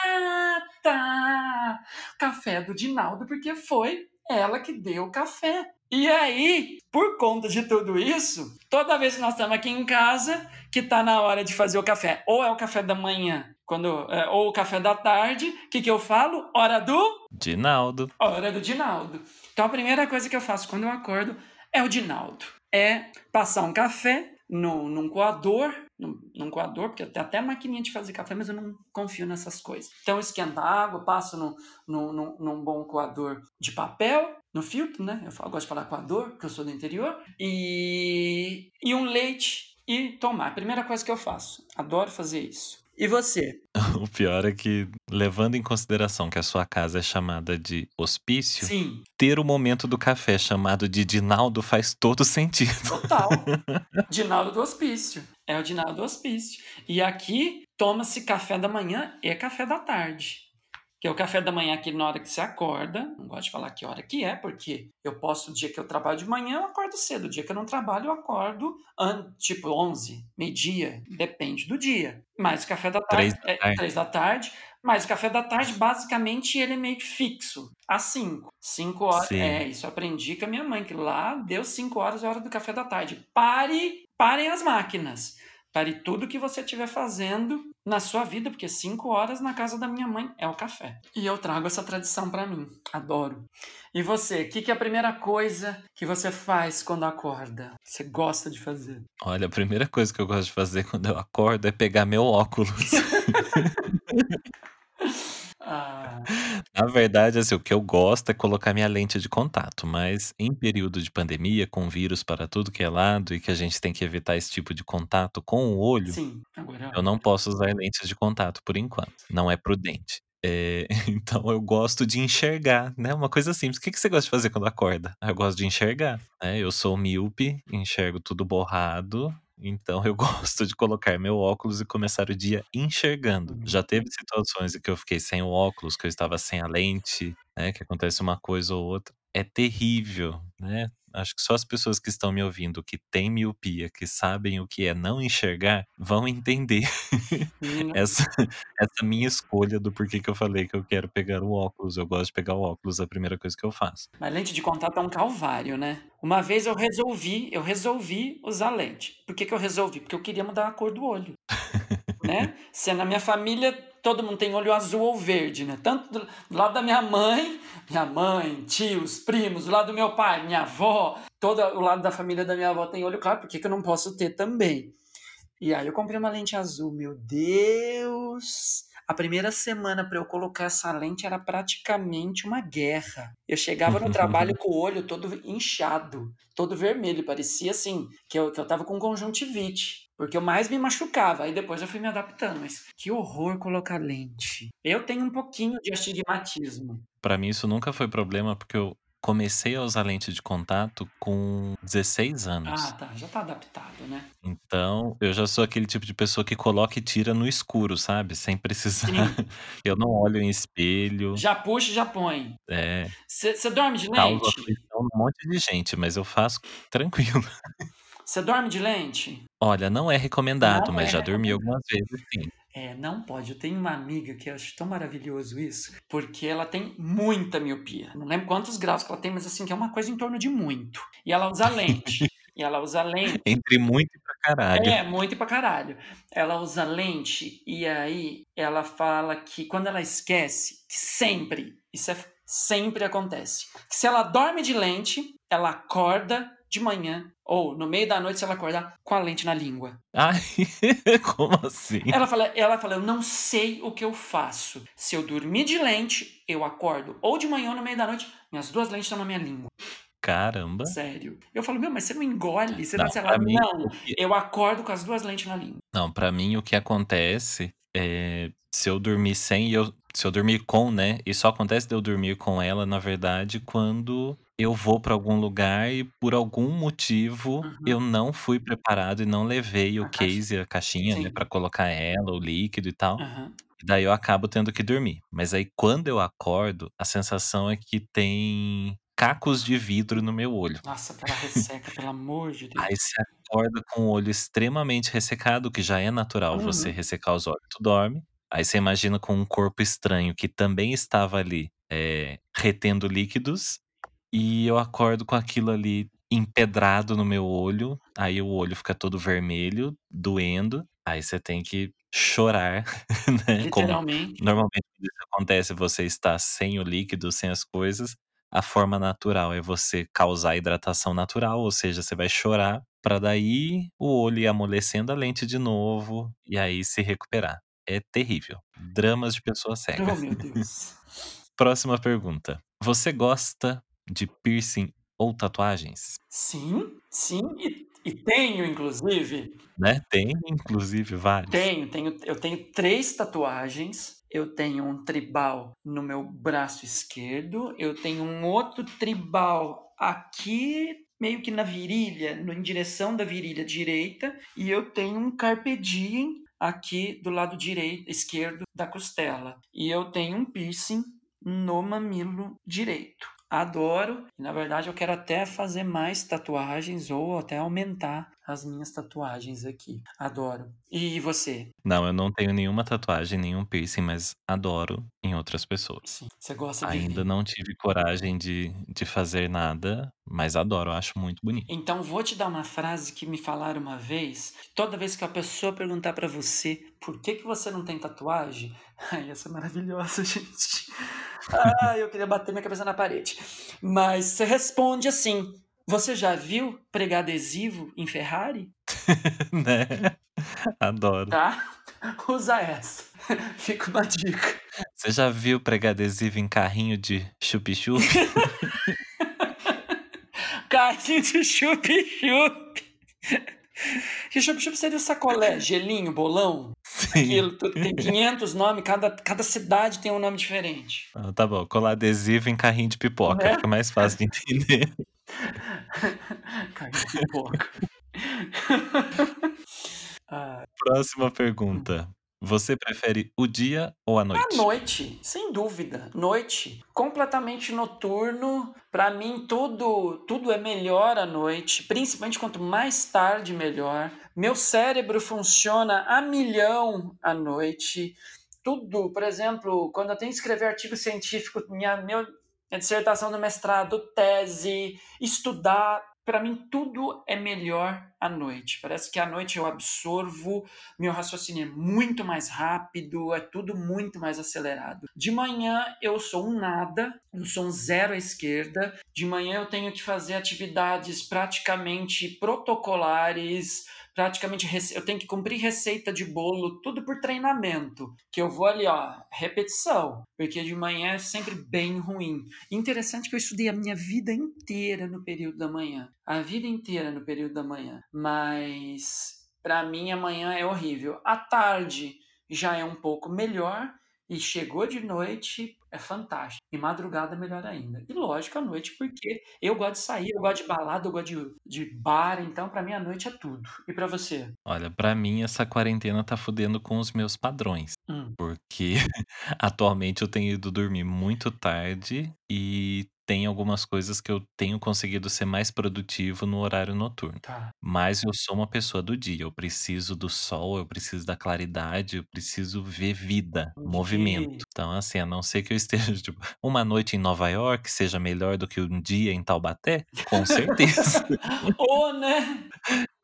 Ah, tá! Café do Dinaldo, porque foi ela que deu o café. E aí, por conta de tudo isso, toda vez que nós estamos aqui em casa, que tá na hora de fazer o café, ou é o café da manhã, quando, é, ou o café da tarde, o que, que eu falo? Hora do? Dinaldo. Hora do Dinaldo. Então a primeira coisa que eu faço quando eu acordo é o Dinaldo. É passar um café no, num coador, num, coador, porque tem até maquininha de fazer café, mas eu não confio nessas coisas. Então esquenta a água, passo no, no, no, num bom coador de papel, no filtro, né? Eu, falo, eu gosto de falar coador, porque eu sou do interior. E, e um leite e tomar. Primeira coisa que eu faço. Adoro fazer isso. E você? O pior é que, levando em consideração que a sua casa é chamada de hospício, Sim, ter o momento do café chamado de Dinaldo faz todo sentido. total. Dinaldo do hospício. É o Dinaldo do hospício. E aqui toma-se café da manhã e café da tarde. Que é o café da manhã aqui na hora que você acorda. Não gosto de falar que hora que é, porque eu posso, o dia que eu trabalho de manhã, eu acordo cedo. O dia que eu não trabalho, eu acordo tipo 11, meio-dia. Depende do dia. Mas o café da Três tarde da é. 3 da tarde. Mas o café da tarde, basicamente, ele é meio que fixo. Às 5. 5 horas. Sim. É, isso eu aprendi com a minha mãe, que lá deu 5 horas a hora do café da tarde. Pare, parem as máquinas. Pare tudo que você estiver fazendo na sua vida, porque 5 horas na casa da minha mãe é o café. E eu trago essa tradição para mim. Adoro. E você, o que, que é a primeira coisa que você faz quando acorda? Você gosta de fazer? Olha, a primeira coisa que eu gosto de fazer quando eu acordo é pegar meu óculos. Ah, Na verdade, assim, o que eu gosto é colocar minha lente de contato, mas em período de pandemia, com vírus para tudo que é lado e que a gente tem que evitar esse tipo de contato com o olho, sim, agora eu não posso usar lentes de contato por enquanto. Não é prudente. É, então eu gosto de enxergar, né? Uma coisa simples. O que, que você gosta de fazer quando acorda? Ah, Eu gosto de enxergar. né? Eu sou míope, enxergo tudo borrado. Então eu gosto de colocar meu óculos e começar o dia enxergando. Uhum. Já teve situações em que eu fiquei sem o óculos, que eu estava sem a lente, né? Que acontece uma coisa ou outra. É terrível, né? Acho que só as pessoas que estão me ouvindo, que têm miopia, que sabem o que é não enxergar, vão entender essa, essa minha escolha do porquê que eu falei que eu quero pegar o óculos. Eu gosto de pegar o óculos, é a primeira coisa que eu faço. Mas lente de contato é um calvário, né? Uma vez eu resolvi, eu resolvi usar lente. Por que, que eu resolvi? Porque eu queria mudar a cor do olho. né? Se na minha família todo mundo tem olho azul ou verde, né? Tanto do, do lado da minha mãe, minha mãe, tios, primos, do lado do meu pai, minha avó, todo o lado da família da minha avó tem olho claro, por que, que eu não posso ter também? E aí eu comprei uma lente azul, meu Deus! A primeira semana para eu colocar essa lente era praticamente uma guerra. Eu chegava no trabalho com o olho todo inchado, todo vermelho, parecia assim que eu, que eu tava com conjuntivite. Porque eu mais me machucava, aí depois eu fui me adaptando. Mas que horror colocar lente. Eu tenho um pouquinho de astigmatismo. Pra mim isso nunca foi problema, porque eu comecei a usar lente de contato com 16 Ah, anos. tá, já tá adaptado, né? Então, eu já sou aquele tipo de pessoa que coloca e tira no escuro, sabe? Sem precisar. Sim. Eu não olho em espelho. Já puxa e já põe. É, Você dorme de causa lente? aflição num monte de gente, mas eu faço tranquilo. Você dorme de lente? Olha, não é recomendado, Não mas é já dormi algumas vezes, sim. É, não pode. Eu tenho uma amiga que eu acho tão maravilhoso isso, porque ela tem muita miopia. Não lembro quantos graus que ela tem, mas assim, que é uma coisa em torno de muito. E ela usa lente. e ela usa lente. Entre muito e pra caralho. É, muito pra caralho. Ela usa lente e aí ela fala que quando ela esquece, que sempre, isso é, sempre acontece, que se ela dorme de lente, ela acorda de manhã ou no meio da noite se ela acordar com a lente na língua. Ai, como assim? Ela fala, ela fala, eu não sei o que eu faço. Se eu dormir de lente, eu acordo ou de manhã ou no meio da noite, minhas duas lentes estão na minha língua. Caramba. Sério. Eu falo, meu, mas você não engole? Você Não, não, sei lá. mim, Não, que- eu acordo com as duas lentes na língua. Não, pra mim o que acontece é se eu dormir sem e eu se eu dormir com, né, e só acontece de eu dormir com ela, na verdade, quando eu vou pra algum lugar e por algum motivo Uhum. eu não fui preparado e não levei o A caixa case, a caixinha, né, sim. pra colocar ela, o líquido e tal, Aham. e daí eu acabo tendo que dormir. Mas aí quando eu acordo, a sensação é que tem cacos de vidro no meu olho. Nossa, aquela ressaca, pelo amor de Deus. Aí você acorda com o olho extremamente ressecado, que já é natural você Uhum. ressecar os olhos, tu dorme, aí você imagina com um corpo estranho que também estava ali, eh, retendo líquidos, e eu acordo com aquilo ali empedrado no meu olho, aí o olho fica todo vermelho, doendo, aí você tem que chorar, né, como Literalmente. normalmente quando isso acontece você está sem o líquido, sem as coisas, a forma natural é você causar hidratação natural, ou seja, você vai chorar pra daí o olho ir amolecendo a lente de novo, e aí se recuperar. É terrível, dramas de pessoa cega. Oh, meu Deus. Próxima pergunta: você gosta de piercing ou tatuagens? Sim, sim, e e tenho inclusive. Né, tem inclusive vários. Tenho, tenho eu tenho 3 tatuagens, eu tenho um tribal no meu braço esquerdo, eu tenho um outro tribal aqui, meio que na virilha, no em direção da virilha direita, e eu tenho um carpe diem aqui do lado direi esquerdo da costela. E eu tenho um piercing no mamilo direito. Adoro, na verdade eu quero até fazer mais tatuagens ou até aumentar as minhas tatuagens aqui. Adoro. E você? Não, eu não tenho nenhuma tatuagem, nenhum piercing, mas adoro em outras pessoas. Sim, você gosta de Ainda ver. não tive coragem de de fazer nada, mas adoro, acho muito bonito. Então vou te dar uma frase que me falaram uma vez, toda vez que a pessoa perguntar pra você: "Por que que você não tem tatuagem?" Ai, essa é maravilhosa, gente. Ai, eu queria bater minha cabeça na parede. Mas você responde assim: "Você já viu pregar adesivo em Ferrari?" Né, adoro. Tá? Usa essa, fica uma dica. Você já viu pregar adesivo em carrinho de chup-chup? Carrinho de chup-chup. Que chup-chup seria sacolé, gelinho, bolão? Sim. Aquilo tudo tem 500 nome, cada cada cidade tem um nome diferente. Ah, tá bom, colar adesivo em carrinho de pipoca, Né? fica mais fácil de entender. Pipoca. Ai. Próxima pergunta: você prefere o dia ou a noite? noite, sem dúvida, noite. Completamente noturno, pra mim tudo tudo é melhor à noite, principalmente quanto mais tarde melhor. Meu cérebro funciona a milhão à noite. Tudo, por exemplo, quando eu tenho que escrever artigo científico, minha meu minha dissertação do mestrado, tese, estudar, pra mim tudo é melhor à noite. Parece que à noite eu absorvo, meu raciocínio é muito mais rápido, é tudo muito mais acelerado. De manhã eu sou um nada, eu sou um zero à esquerda. De manhã eu tenho que fazer atividades praticamente protocolares, praticamente eu tenho que cumprir receita de bolo, tudo por treinamento, que eu vou ali, ó, repetição, porque de manhã é sempre bem ruim. Interessante que eu estudei a minha vida inteira no período da manhã, a vida inteira no período da manhã, mas pra mim a manhã é horrível. À tarde já é um pouco melhor e chegou de noite, é fantástico. E madrugada melhor ainda. E lógico, à noite, porque eu gosto de sair, eu gosto de balada, eu gosto de de bar, então pra mim a noite é tudo. E pra você? Olha, pra mim essa quarentena tá fudendo com os meus padrões, Hum. porque atualmente eu tenho ido dormir muito tarde e tem algumas coisas que eu tenho conseguido ser mais produtivo no horário noturno. Tá. Mas eu sou uma pessoa do dia, eu preciso do sol, eu preciso da claridade, eu preciso ver vida, movimento. Entendi. Então, assim, a não ser que eu esteja, tipo, uma noite em Nova York seja melhor do que um dia em Taubaté, com certeza. Ô, né?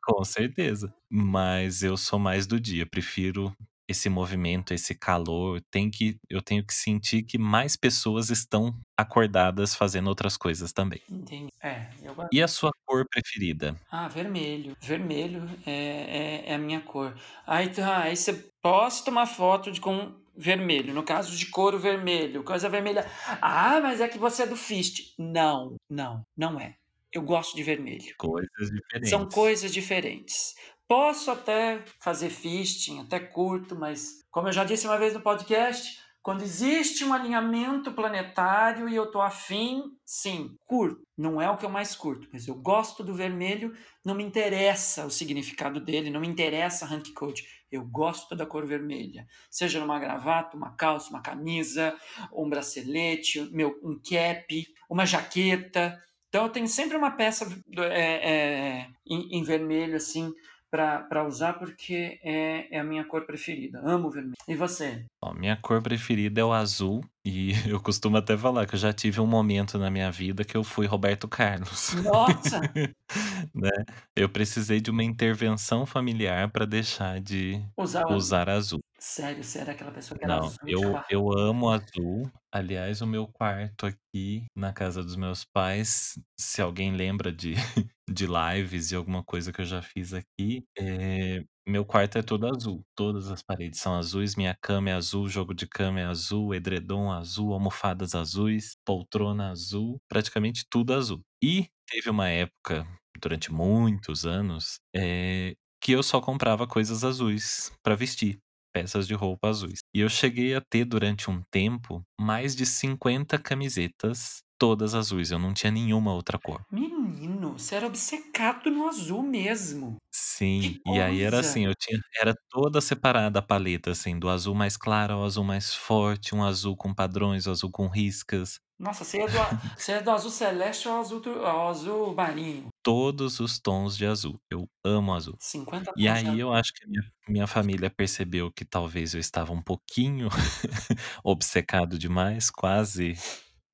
Com certeza. Mas eu sou mais do dia, prefiro esse movimento, esse calor, tem que eu tenho que sentir que mais pessoas estão acordadas fazendo outras coisas também. Entendi. É, eu E a sua cor preferida? Ah, vermelho. Vermelho é é é a minha cor. Aí tá, aí você posta uma foto de com vermelho, no caso de couro vermelho, coisa vermelha. "Ah, mas é que você é do Fist". Não, não, não é. Eu gosto de vermelho. Coisas São diferentes. coisas diferentes. Posso até fazer fisting, até curto, mas como eu já disse uma vez no podcast, quando existe um alinhamento planetário e eu tô afim, sim, curto. Não é o que eu mais curto, mas eu gosto do vermelho, não me interessa o significado dele, não me interessa rank code. Eu gosto da cor vermelha. Seja numa gravata, uma calça, uma camisa, um bracelete, meu, um cap, uma jaqueta. Então eu tenho sempre uma peça é, é, em, em vermelho, assim, para usar porque é, é, a minha cor preferida. Amo vermelho. E você? Minha cor preferida é o azul. E eu costumo até falar que eu já tive um momento na minha vida que eu fui Roberto Carlos. Nossa! né? Eu precisei de uma intervenção familiar para deixar de usar, usar azul. Sério, você era aquela pessoa que era Não, azul? eu, eu amo azul. Aliás, o meu quarto aqui na casa dos meus pais, se alguém lembra de, de lives e alguma coisa que eu já fiz aqui, é, meu quarto é todo azul. Todas as paredes são azuis, minha cama é azul, jogo de cama é azul, edredom azul, almofadas azuis, poltrona azul, praticamente tudo azul. E teve uma época, durante muitos anos, é, que eu só comprava coisas azuis para vestir peças de roupa azuis. E eu cheguei a ter durante um tempo mais de 50 camisetas, todas azuis. Eu não tinha nenhuma outra cor. Menino, você era obcecado no azul mesmo. Sim, e aí era assim, eu tinha era toda separada a paleta, assim, do azul mais claro ao azul mais forte, um azul com padrões, o um azul com riscas. Nossa, você é do, você é do azul celeste ao azul, ao azul marinho? Todos os tons de azul. Eu amo azul. 50 E aí eu acho que minha, minha família percebeu que talvez eu estava um pouquinho obcecado demais, quase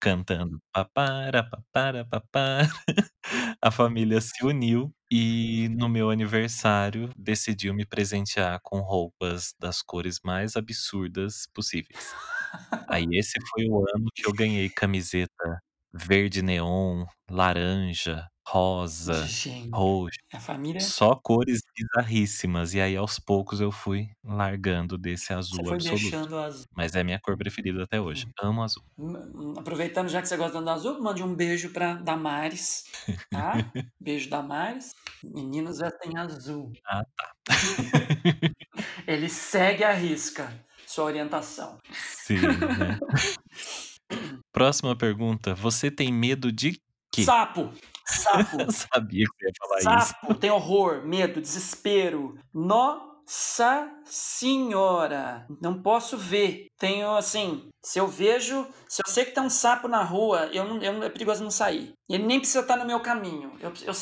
cantando papara, papara, papara. A família se uniu e no meu aniversário decidiu me presentear com roupas das cores mais absurdas possíveis. Aí esse foi o ano que eu ganhei camiseta verde neon, laranja, rosa, Gente, roxo. a família. Só cores bizarríssimas. E aí, aos poucos, eu fui largando desse azul Você foi absoluto. deixando azul. Mas é minha cor preferida até hoje. Amo azul. Hum, Aproveitando já que você gosta do azul, mande um beijo pra Damares, tá? beijo Damares. Meninos vestem azul. Ah, tá. Ele segue a risca sua orientação. Sim, né? Próxima pergunta. Você tem medo de quê? Sapo! Sapo! Eu sabia que ia falar isso. Sapo tem horror, medo, desespero. Nossa senhora! Não posso ver. Tenho assim, se eu vejo, se eu sei que tem um sapo na rua, eu não, eu, é perigoso não sair. Ele nem precisa estar no meu caminho. Eu, eu,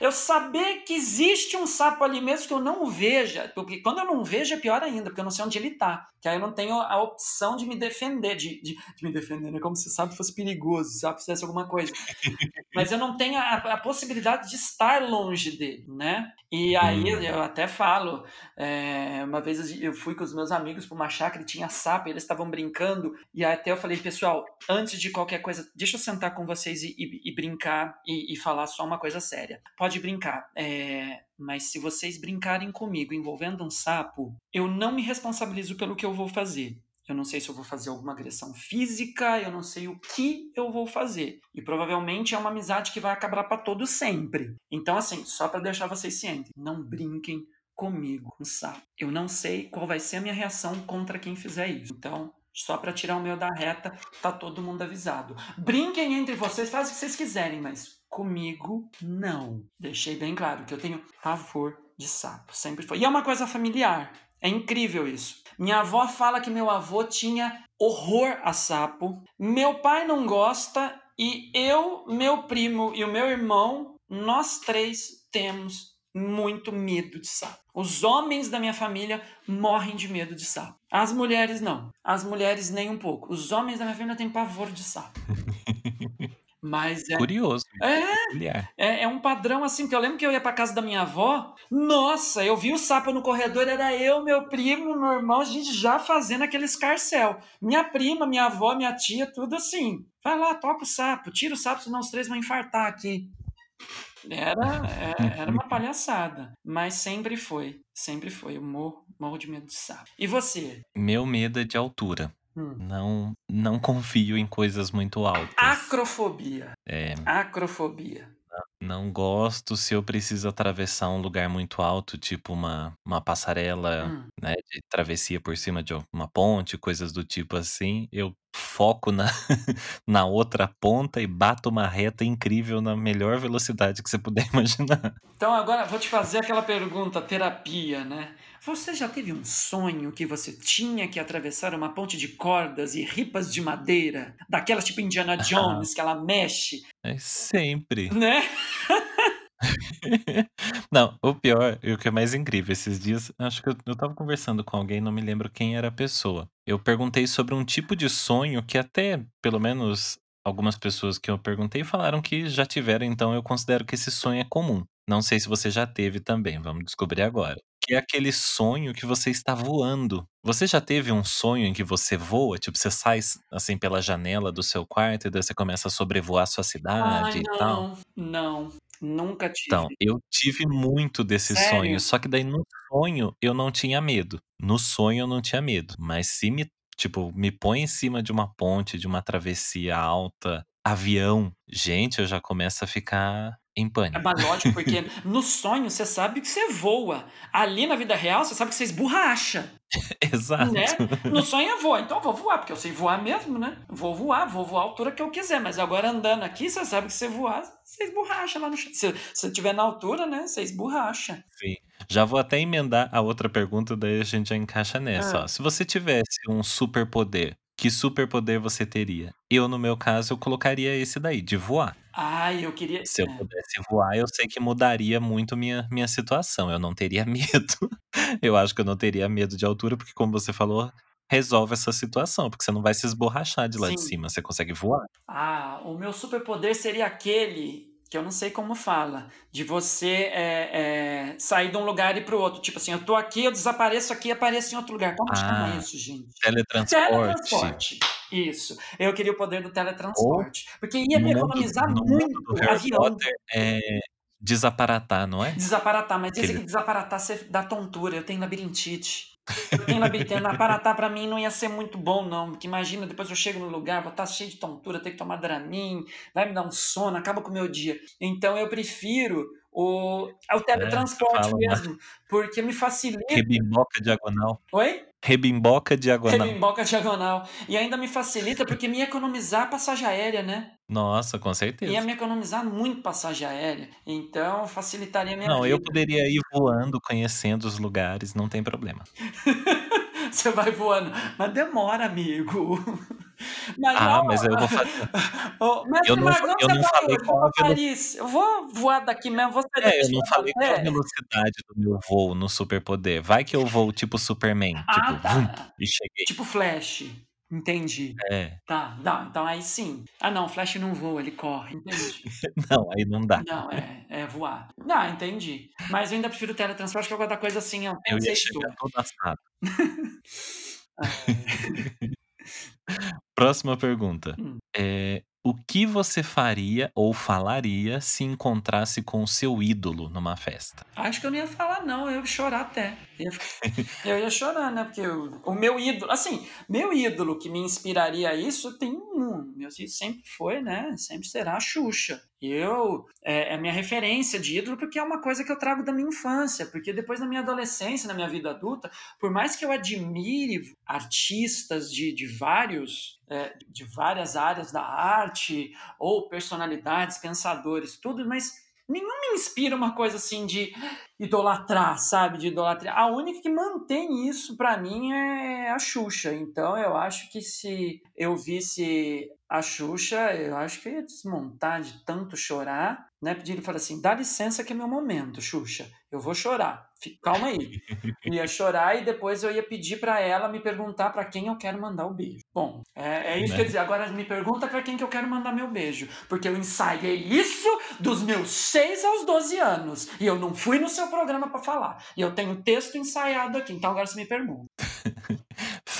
eu saber que existe um sapo ali mesmo que eu não veja, porque quando eu não vejo é pior ainda, porque eu não sei onde ele está. Que aí eu não tenho a opção de me defender, de, de, de me defender, né? Como se o sapo fosse perigoso, se o sapo fizesse alguma coisa. Mas eu não tenho a, a, possibilidade de estar longe dele, né? E aí hum. eu até falo, é, uma vez eu fui com os meus amigos para uma chácara e tinha sapo, e eles estavam brincando, e até eu falei, pessoal, antes de qualquer coisa, deixa eu sentar com vocês e, e, e brincar e, e, falar só uma coisa séria. Pode brincar, é, mas se vocês brincarem comigo envolvendo um sapo, eu não me responsabilizo pelo que eu vou fazer. Eu não sei se eu vou fazer alguma agressão física, eu não sei o que eu vou fazer. E provavelmente é uma amizade que vai acabar para todo sempre. Então, assim, só para deixar vocês cientes, não brinquem comigo, um sapo. Eu não sei qual vai ser a minha reação contra quem fizer isso. Então, só para tirar o meu da reta, tá todo mundo avisado. Brinquem entre vocês, fazem o que vocês quiserem, mas comigo não. Deixei bem claro que eu tenho pavor de sapo, sempre foi. E é uma coisa familiar. É incrível isso. Minha avó fala que meu avô tinha horror a sapo. Meu pai não gosta e eu, meu primo e o meu irmão, nós três temos muito medo de sapo. Os homens da minha família morrem de medo de sapo. As mulheres não. As mulheres nem um pouco. Os homens da minha família têm pavor de sapo. Mas é. Curioso. É, é, é, um padrão assim, que eu lembro que eu ia pra casa da minha avó. Nossa, eu vi o sapo no corredor, era eu, meu primo, meu irmão, a gente já fazendo aquele escarcel. Minha prima, minha avó, minha tia, tudo assim. Vai lá, toca o sapo, tira o sapo, senão os três vão infartar aqui. Era, é, era uma palhaçada, mas sempre foi, sempre foi. Eu morro, morro de medo de sapo. E você? Meu medo é de altura. Hum. Não, não confio em coisas muito altas. Acrofobia. É. Acrofobia. Não gosto se eu preciso atravessar um lugar muito alto, tipo uma uma passarela, Hum. né, de travessia por cima de uma ponte, coisas do tipo assim, eu foco na na outra ponta e bato uma reta incrível na melhor velocidade que você puder imaginar. Então agora vou te fazer aquela pergunta terapia, né. Você já teve um sonho que você tinha que atravessar uma ponte de cordas e ripas de madeira, daquelas tipo Indiana Ah. Jones, que ela mexe? É sempre. Né? Não, o pior e o que é mais incrível, esses dias acho que eu eu estava conversando com alguém, não me lembro quem era a pessoa. Eu perguntei sobre um tipo de sonho que até, pelo menos algumas pessoas que eu perguntei falaram que já tiveram, então eu considero que esse sonho é comum. Não sei se você já teve também, vamos descobrir agora. Que é aquele sonho que você está voando. Você já teve um sonho em que você voa? Tipo, você sai assim pela janela do seu quarto e daí você começa a sobrevoar a sua Ai cidade e tal? não, não, nunca Então, tive. eu tive muito sonhos, Sério? só que daí no sonho eu não tinha medo. No sonho eu não tinha medo, mas se me tipo, me põe em cima de uma ponte, de uma travessia alta, avião, gente, eu já começo a ficar em É, pânico. lógico, porque no sonho você sabe que você voa, ali na vida real você sabe que você esborracha. Exato. Né. No sonho eu vou, então eu vou voar, porque eu sei voar mesmo, né. Vou voar, vou voar a altura que eu quiser, mas agora andando aqui, você sabe que você voar, você esborracha lá no chão. Se se estiver na altura, né, você esborracha. Sim. Já vou até emendar a outra pergunta, daí a gente já encaixa nessa, ó. Hã. Se você tivesse um superpoder, que superpoder você teria? Eu, no meu caso, eu colocaria esse daí, de voar. Ai, eu queria Se eu é. pudesse voar, eu sei que mudaria muito minha minha situação, eu não teria medo. Eu acho que eu não teria medo de altura, porque como você falou, resolve essa situação, porque você não vai se esborrachar de lá de Sim. cima, você consegue voar. Ah, o meu superpoder seria aquele, que eu não sei como fala, de você, eh eh, sair de um lugar e para o outro, tipo assim, eu tô aqui, eu desapareço aqui e apareço em outro lugar. Como chama Ah, isso, gente? teletransporte. Teletransporte, isso. Eu queria o poder do teletransporte, porque ia me economizar mundo muito Harry avião. Potter, eh, desaparatar, não é? Desaparatar, mas dizem que desaparatar você dá tontura, eu tenho labirintite. Tenho labirintite, aparatar pra mim não ia ser muito bom não, porque imagina, depois eu chego no lugar, vou estar cheio de tontura, ter que tomar Dramin, vai me dar um sono, acaba com o meu dia. Então eu prefiro o é o É, teletransporte uma mesmo, porque me facilita Rebimboca diagonal. Oi? Rebimboca diagonal. Rebimboca diagonal. E ainda me facilita, porque me ia economizar passagem aérea, né. Nossa, com Ia certeza. me economizar muito passagem aérea, então facilitaria a minha Não, eu vida. poderia ir voando, conhecendo os lugares, não tem problema. Você vai voando, mas demora amigo. Mas Ah, não mas eu vou fazer mas eu não onde eu não falei? Vou qual a pra velo Paris. Eu vou voar daqui mesmo, vou sair É, daqui eu não falei qual a até velocidade do meu voo no superpoder, vai que eu voo tipo Superman, tipo Ah vum, tá, e cheguei. tipo Flash, entendi. É. Tá, dá, então aí sim. Ah não, Flash não voa, ele corre, entendi. Não, aí não dá. Não, é é voar. Não, entendi. Mas eu ainda prefiro teletransporte, que eu gosto da coisa assim, Eu pensa ia chegar todo assado. Próxima pergunta, Hum. eh, o que você faria ou falaria se encontrasse com o seu ídolo numa festa? Acho que eu não ia falar não, eu ia chorar até. Eu ia chorar, né, porque o o meu ídolo assim, meu ídolo que me inspiraria a isso tem um, meu ídolo sempre foi, né, sempre será a Xuxa. Eu é é a minha referência de ídolo, porque é uma coisa que eu trago da minha infância, porque depois na minha adolescência, na minha vida adulta, por mais que eu admire artistas de de vários, eh, de várias áreas da arte, ou personalidades, pensadores, tudo, mas nenhum me inspira uma coisa assim de idolatrar, sabe, de idolatria a única que mantém isso pra mim é a Xuxa, então eu acho que se eu visse a Xuxa, eu acho que ia desmontar de tanto chorar, né, pedir e falar assim: "Dá licença que é meu momento Xuxa, eu vou chorar, calma aí". Ia chorar e depois eu ia pedir pra ela me perguntar pra quem eu quero mandar o beijo. Bom, é é isso que eu Né. dizer, agora me pergunta pra quem que eu quero mandar meu beijo, porque eu ensaiei isso dos meus 6 aos 12 anos, e eu não fui no seu programa pra falar, e eu tenho texto ensaiado aqui, então agora você me pergunta.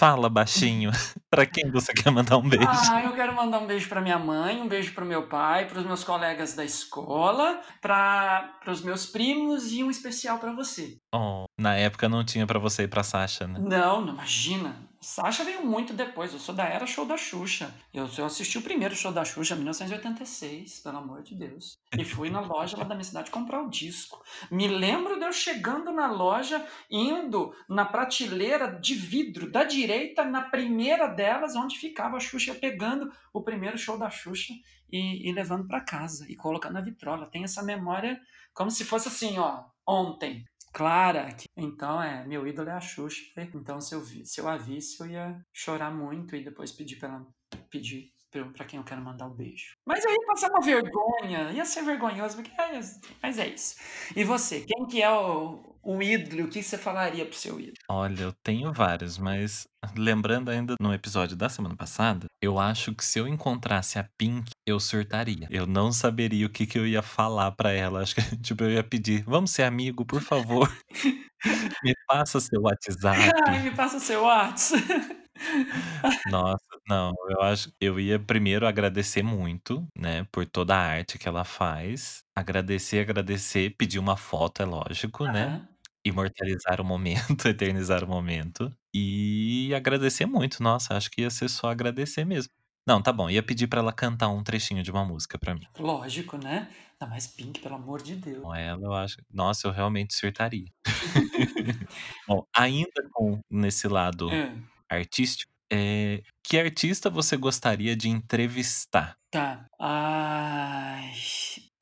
Fala baixinho, pra quem você quer mandar um beijo? Ah, eu quero mandar um beijo pra minha mãe, um beijo para o meu pai, para os meus colegas da escola, para os meus primos e um especial pra você. Oh, na época não tinha pra você e pra Sasha, né? Não, não, imagina, Sasha veio muito depois. Eu sou da era show da Xuxa. Eu, eu assisti o primeiro show da Xuxa em 1986, pelo amor de Deus. E fui na loja lá da minha cidade comprar o disco. Me lembro de eu chegando na loja, indo na prateleira de vidro da direita, na primeira delas, onde ficava a Xuxa, pegando o primeiro show da Xuxa e, e levando para casa e colocando na vitrola. Tem essa memória como se fosse assim, ó, ontem clara. Então, é, meu ídolo é a Xuxa. Então, se eu, vi, se eu a visse, eu ia chorar muito e depois pedir pra ela pedir para quem eu quero mandar um beijo. Mas eu ia passar uma vergonha, ia ser vergonhoso, porque é, mas é isso. E você, quem que é o, o ídolo? O que você falaria pro seu ídolo? Olha, eu tenho vários, mas lembrando ainda no episódio da semana passada, eu acho que se eu encontrasse a Pink, eu surtaria. Eu não saberia o que, que eu ia falar para ela. Acho que tipo, eu ia pedir, vamos ser amigo, por favor. me passa seu WhatsApp. Ai, me passa seu WhatsApp. Nossa, não, eu acho eu ia primeiro agradecer muito, né, por toda a arte que ela faz. Agradecer, agradecer, pedir uma foto, é lógico, né. Imortalizar o momento, eternizar o momento. E agradecer muito, nossa, acho que ia ser só agradecer mesmo. Não, tá bom, ia pedir pra ela cantar um trechinho de uma música pra mim. Lógico, né. Ainda mais Pink, pelo amor de Deus. Com ela eu acho nossa, eu realmente surtaria. Bom, ainda com nesse lado Hã. artístico, eh, que artista você gostaria de entrevistar? Tá. Ai.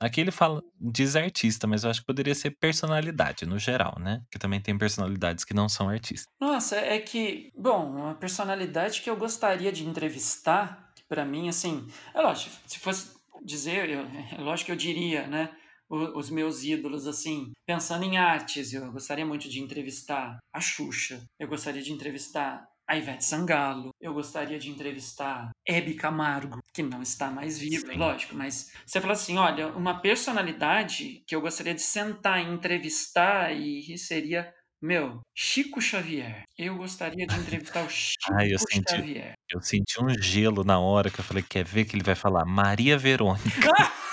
Aqui ele fala diz artista, mas eu acho que poderia ser personalidade no geral, né, que também tem personalidades que não são artistas. Nossa, é que, bom, uma personalidade que eu gostaria de entrevistar, pra mim, assim, é lógico, se fosse dizer, eu, é lógico que eu diria, né, os meus ídolos, assim, pensando em artes, eu gostaria muito de entrevistar a Xuxa, eu gostaria de entrevistar a Ivete Sangalo, eu gostaria de entrevistar Hebe Camargo, que não está mais viva, Sim. lógico, mas você fala assim, olha, uma personalidade que eu gostaria de sentar e entrevistar e seria meu, Chico Xavier. Eu gostaria de entrevistar o Chico eu senti Xavier. eu senti um gelo na hora que eu falei: "Quer ver que ele vai falar Maria Verônica".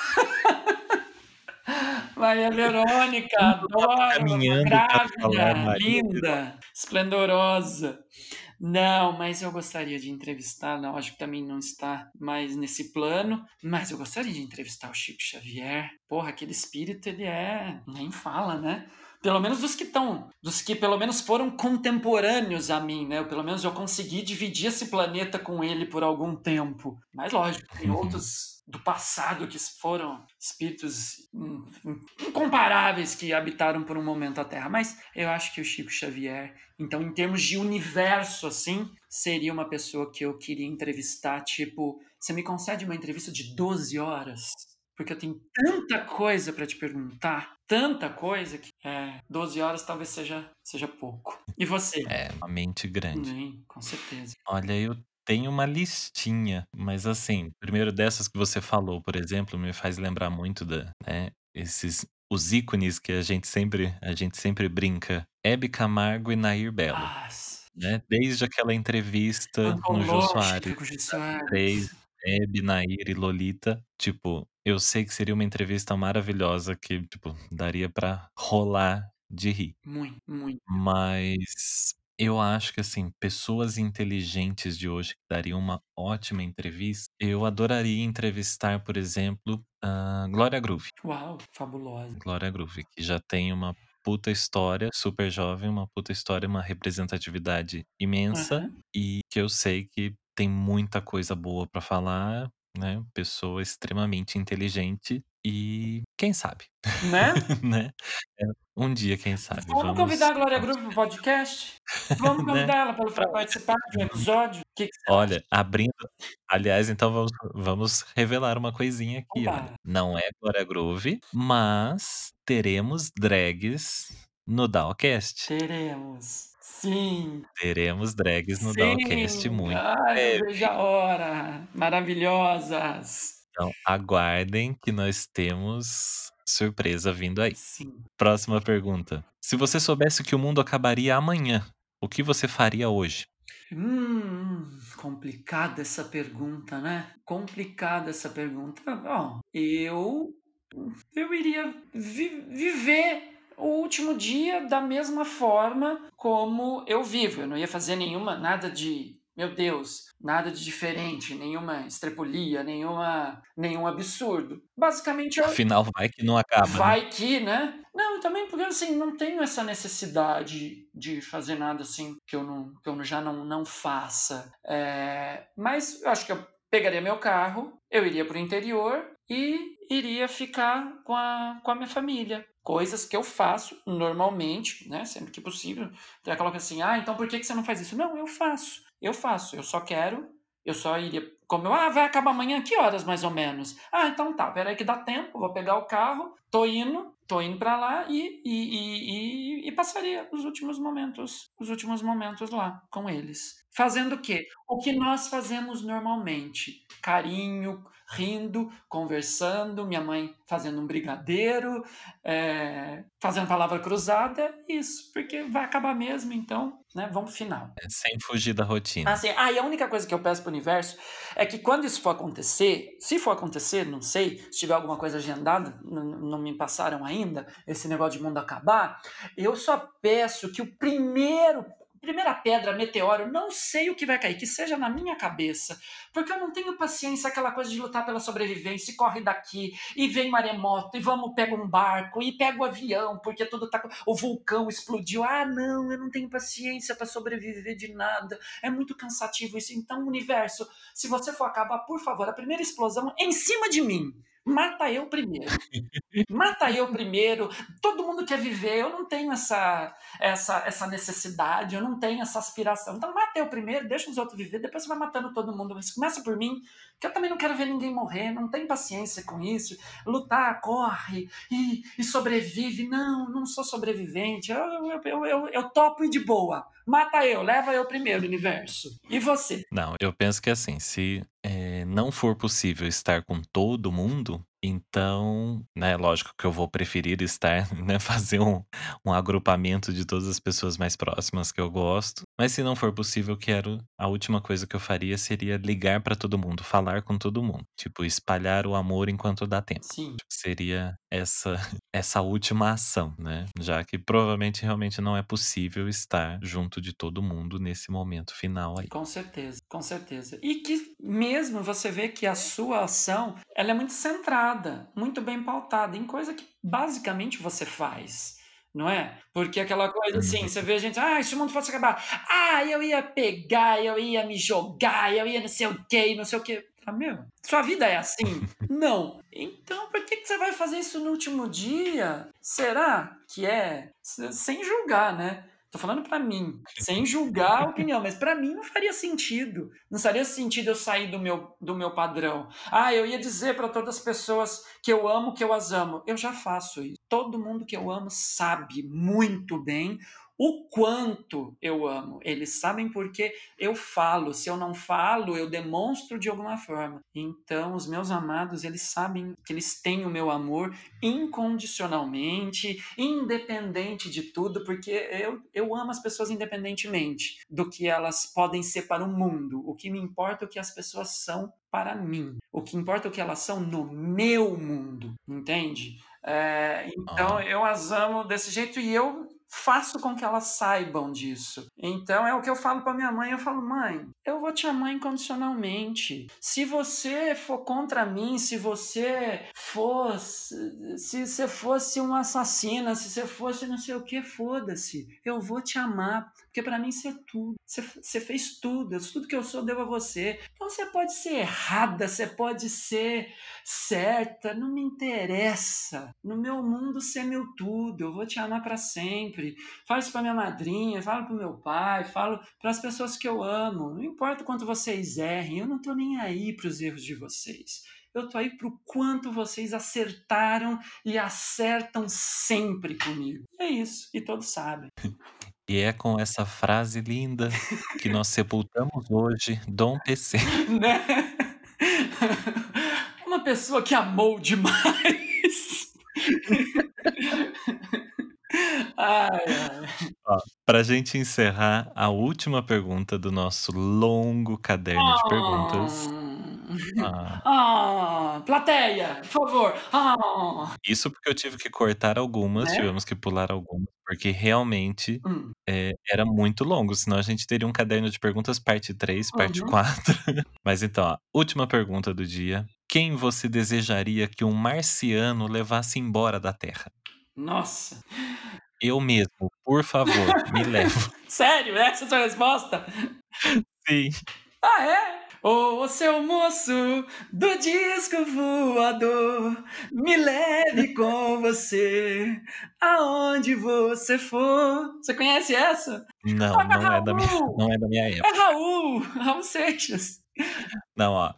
Maria Verônica, estava adoro, falar grávida, linda, esplendorosa. Não, mas eu gostaria de entrevistar, acho que também não está mais nesse plano, mas eu gostaria de entrevistar o Chico Xavier. Porra, aquele espírito, ele é, nem fala, né? Pelo menos dos que estão, dos que pelo menos foram contemporâneos a mim, né? Pelo menos eu consegui dividir esse planeta com ele por algum tempo. Mas lógico, tem Uhum. outros do passado que foram espíritos in- in- incomparáveis que habitaram por um momento a Terra. Mas eu acho que o Chico Xavier, então, em termos de universo, assim, seria uma pessoa que eu queria entrevistar. Tipo, você me concede uma entrevista de 12 horas? Porque eu tenho tanta coisa para te perguntar, tanta coisa que é, 12 horas talvez seja, seja pouco. E você? É, uma mente grande. Sim, com certeza. Olha, eu tenho uma listinha, mas assim, primeiro dessas que você falou, por exemplo, me faz lembrar muito da, né, esses os ícones que a gente sempre a gente sempre brinca, Hebe Camargo e Nair Belo, Nossa, né? Desde aquela entrevista no Jô Soares, três, Hebe, Nair e Lolita, tipo, eu sei que seria uma entrevista maravilhosa que, tipo, daria pra rolar de rir. Muito, muito. Mas eu acho que, assim, pessoas inteligentes de hoje que dariam uma ótima entrevista, eu adoraria entrevistar, por exemplo, a Glória Groove. Uau, fabulosa. Glória Groove, que já tem uma puta história, super jovem, uma puta história, uma representatividade imensa Aham. e que eu sei que tem muita coisa boa pra falar, né? Pessoa extremamente inteligente e quem sabe, Né? né? Um dia, quem sabe. Vamos convidar a Glória vamos- Groove pro podcast? Vamos Né? convidar ela para participar de um episódio? O que, que Olha, abrindo. Aliás, então vamos, vamos revelar uma coisinha aqui. Não é Glória Groove, mas teremos drags no Dowcast. Teremos. Sim. Teremos drags no Sim. Dowcast muito Ai, breve. vejo a hora. Maravilhosas. Então, aguardem que nós temos surpresa vindo aí. Sim. Próxima pergunta. Se você soubesse que o mundo acabaria amanhã, o que você faria hoje? Hum, complicada essa pergunta, né? Complicada essa pergunta. Bom, eu eu iria vi- viver o último dia da mesma forma como eu vivo. Eu não ia fazer nenhuma, nada de meu Deus, nada de diferente, nenhuma estrepulia, nenhuma, nenhum absurdo. Basicamente, eu, Afinal, vai que não acaba. né? vai que, né? Não, também porque assim, não tenho essa necessidade de fazer nada assim que eu, não, que eu já não, não faça. É, mas eu acho que eu pegaria meu carro, eu iria para o interior e iria ficar com a, com a minha família. Coisas que eu faço normalmente, né? Sempre que possível. Tem aquela coisa assim, ah, então por que, que você não faz isso? Não, eu faço. Eu faço. Eu só quero. Eu só iria. Como eu, ah, vai acabar amanhã, que horas mais ou menos? Ah, então tá, peraí que dá tempo, vou pegar o carro, tô indo, tô indo para lá e, e, e, e, passaria os últimos momentos, os últimos momentos lá com eles. Fazendo o quê? O que nós fazemos normalmente. Carinho, rindo, conversando, minha mãe fazendo um brigadeiro, é, fazendo palavra cruzada, isso, porque vai acabar mesmo, então, né? Vamos pro final. É, Sem fugir da rotina. Assim, ah, e a única coisa que eu peço pro universo é que quando isso for acontecer, se for acontecer, não sei, se tiver alguma coisa agendada, não me passaram ainda, esse negócio de mundo acabar, eu só peço que o primeiro, primeira pedra, meteoro, não sei o que vai cair, que seja na minha cabeça, porque eu não tenho paciência aquela coisa de lutar pela sobrevivência, e corre daqui, e vem maremoto, e vamos, pega um barco, e pega o avião, porque tudo tá, o vulcão explodiu, ah, não, eu não tenho paciência para sobreviver de nada, é muito cansativo isso. Então, universo, se você for acabar, por favor, a primeira explosão em cima de mim. Mata eu primeiro. Mata eu primeiro. Todo mundo quer viver. Eu não tenho essa, essa, essa necessidade, eu não tenho essa aspiração. Então, mata eu primeiro, deixa os outros viver, depois você vai matando todo mundo. Mas começa por mim, que eu também não quero ver ninguém morrer, não tenho paciência com isso. Lutar, corre e, e sobrevive. Não, não sou sobrevivente. Eu, eu, eu, eu, eu topo e de boa. Mata eu, leva eu primeiro, universo. E você? Não, eu penso que assim, se eh, não for possível estar com todo mundo, então, né, lógico que eu vou preferir estar, né, fazer um, um agrupamento de todas as pessoas mais próximas que eu gosto. Mas se não for possível, eu quero. A última coisa que eu faria seria ligar pra todo mundo, falar com todo mundo. Tipo, espalhar o amor enquanto dá tempo. Sim. Seria essa, essa última ação, né? Já que provavelmente realmente não é possível estar junto de todo mundo nesse momento final aí. Com certeza, com certeza. E que mesmo você vê que a sua ação, ela é muito centrada, muito bem pautada em coisa que basicamente você faz. Não é? Porque aquela coisa assim, Uhum. você vê a gente, ah, se o mundo fosse acabar, ah, eu ia pegar, eu ia me jogar, eu ia não sei o que, não sei o que. Ah, meu, sua vida é assim? não. Então, por que, que você vai fazer isso no último dia? Será que é? Sem julgar, né? Tô falando pra mim, sem julgar a opinião, mas pra mim não faria sentido. Não faria sentido eu sair do meu, do meu padrão. Ah, eu ia dizer pra todas as pessoas que eu amo, que eu as amo. Eu já faço isso. Todo mundo que eu amo sabe muito bem o quanto eu amo. Eles sabem porque eu falo. Se eu não falo, eu demonstro de alguma forma. Então, os meus amados, eles sabem que eles têm o meu amor incondicionalmente, independente de tudo, porque eu, eu amo as pessoas independentemente do que elas podem ser para o mundo. O que me importa é o que as pessoas são para mim. O que importa é o que elas são no meu mundo, entende? É, então Ó, eu as amo desse jeito e eu faço com que elas saibam disso. Então é o que eu falo para minha mãe, eu falo: "Mãe, eu vou te amar incondicionalmente. Se você for contra mim, se você fosse, se você fosse um assassino, se você fosse não sei o que, foda-se. Eu vou te amar, porque para mim você é tudo. Você, você fez tudo, tudo que eu sou devo a você. Então você pode ser errada, você pode ser certa, não me interessa. No meu mundo você é meu tudo, eu vou te amar para sempre. Falo isso para minha madrinha, falo para meu pai, falo para as pessoas que eu amo. Não importa quanto vocês errem, eu não tô nem aí para os erros de vocês. Eu tô aí pro quanto vocês acertaram e acertam sempre comigo. É isso, e todos sabem. E é com essa frase linda que nós sepultamos hoje Dom PC. né? Uma pessoa que amou demais. ai, ai. Ó, pra gente encerrar, a última pergunta do nosso longo caderno de perguntas. Ah. Ah, plateia, por favor. Ah. Isso porque eu tive que cortar algumas, Né? tivemos que pular algumas, porque realmente, Hum. eh, era muito longo, senão a gente teria um caderno de perguntas parte 3, parte Uhum. 4. Mas então, ó, última pergunta do dia: quem você desejaria que um marciano levasse embora da Terra? Nossa. Eu mesmo, por favor, me leva. Sério? Essa é a sua resposta? Sim. Ah, é? Ô, seu moço do disco voador, me leve com você aonde você for. Você conhece essa? Não, Ah, não é da minha não é da minha época. É Raul, Raul Seixas. Não, ó,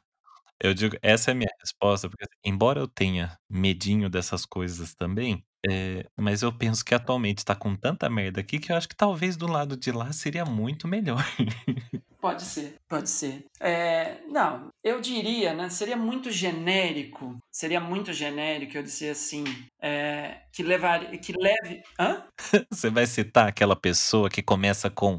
eu digo essa é a minha resposta, porque assim, embora eu tenha medinho dessas coisas também, eh, mas eu penso que atualmente tá com tanta merda aqui, que eu acho que talvez do lado de lá seria muito melhor. Pode ser, pode ser. É, não, eu diria, né, seria muito genérico, seria muito genérico eu dizer assim, é, que levaria, que leve... Hã? Você vai citar aquela pessoa que começa com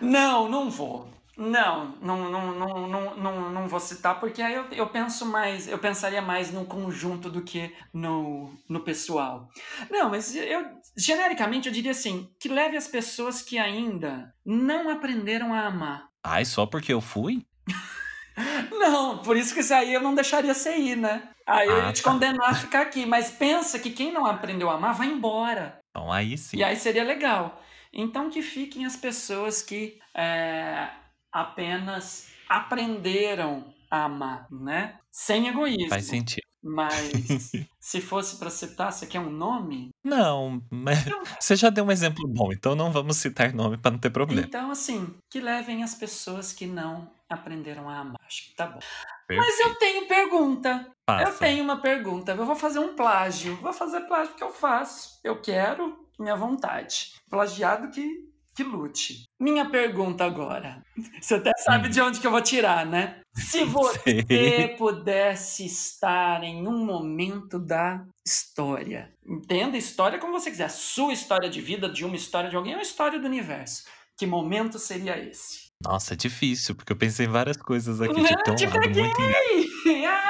Não, não vou. Não, não, não, não, não, não, não vou citar, porque aí eu, eu penso mais, eu pensaria mais no conjunto do que no, no pessoal. Não, mas eu genericamente eu diria assim, que leve as pessoas que ainda não aprenderam a amar. Ai, só porque eu fui? Não, por isso que isso aí eu não deixaria você ir, né? Aí eu ia Ah, te tá. condenar a ficar aqui. Mas pensa que quem não aprendeu a amar vai embora. Então aí sim. E aí seria legal. Então que fiquem as pessoas que é, apenas aprenderam a amar, né? Sem egoísmo. Faz sentido. Mas se fosse para citar, você quer um nome? Não, mas Então, você já deu um exemplo bom, então não vamos citar nome pra não ter problema. então, assim, que levem as pessoas que não aprenderam a amar. Acho que tá bom. Mas Perfeito. eu tenho pergunta. Eu Passa. tenho uma pergunta. Eu vou fazer um plágio. Vou fazer plágio porque eu faço. Eu quero, minha vontade. Plagiado que, que lute. Minha pergunta agora. Você até sabe de onde que eu vou tirar, né? Se você Sei. pudesse estar em um momento da história, entenda história como você quiser. A sua história de vida, de uma história de alguém, é uma história do universo. Que momento seria esse? Nossa, é difícil, porque eu pensei em várias coisas aqui. Tipo, tem um Te lado muito peguei! Ah!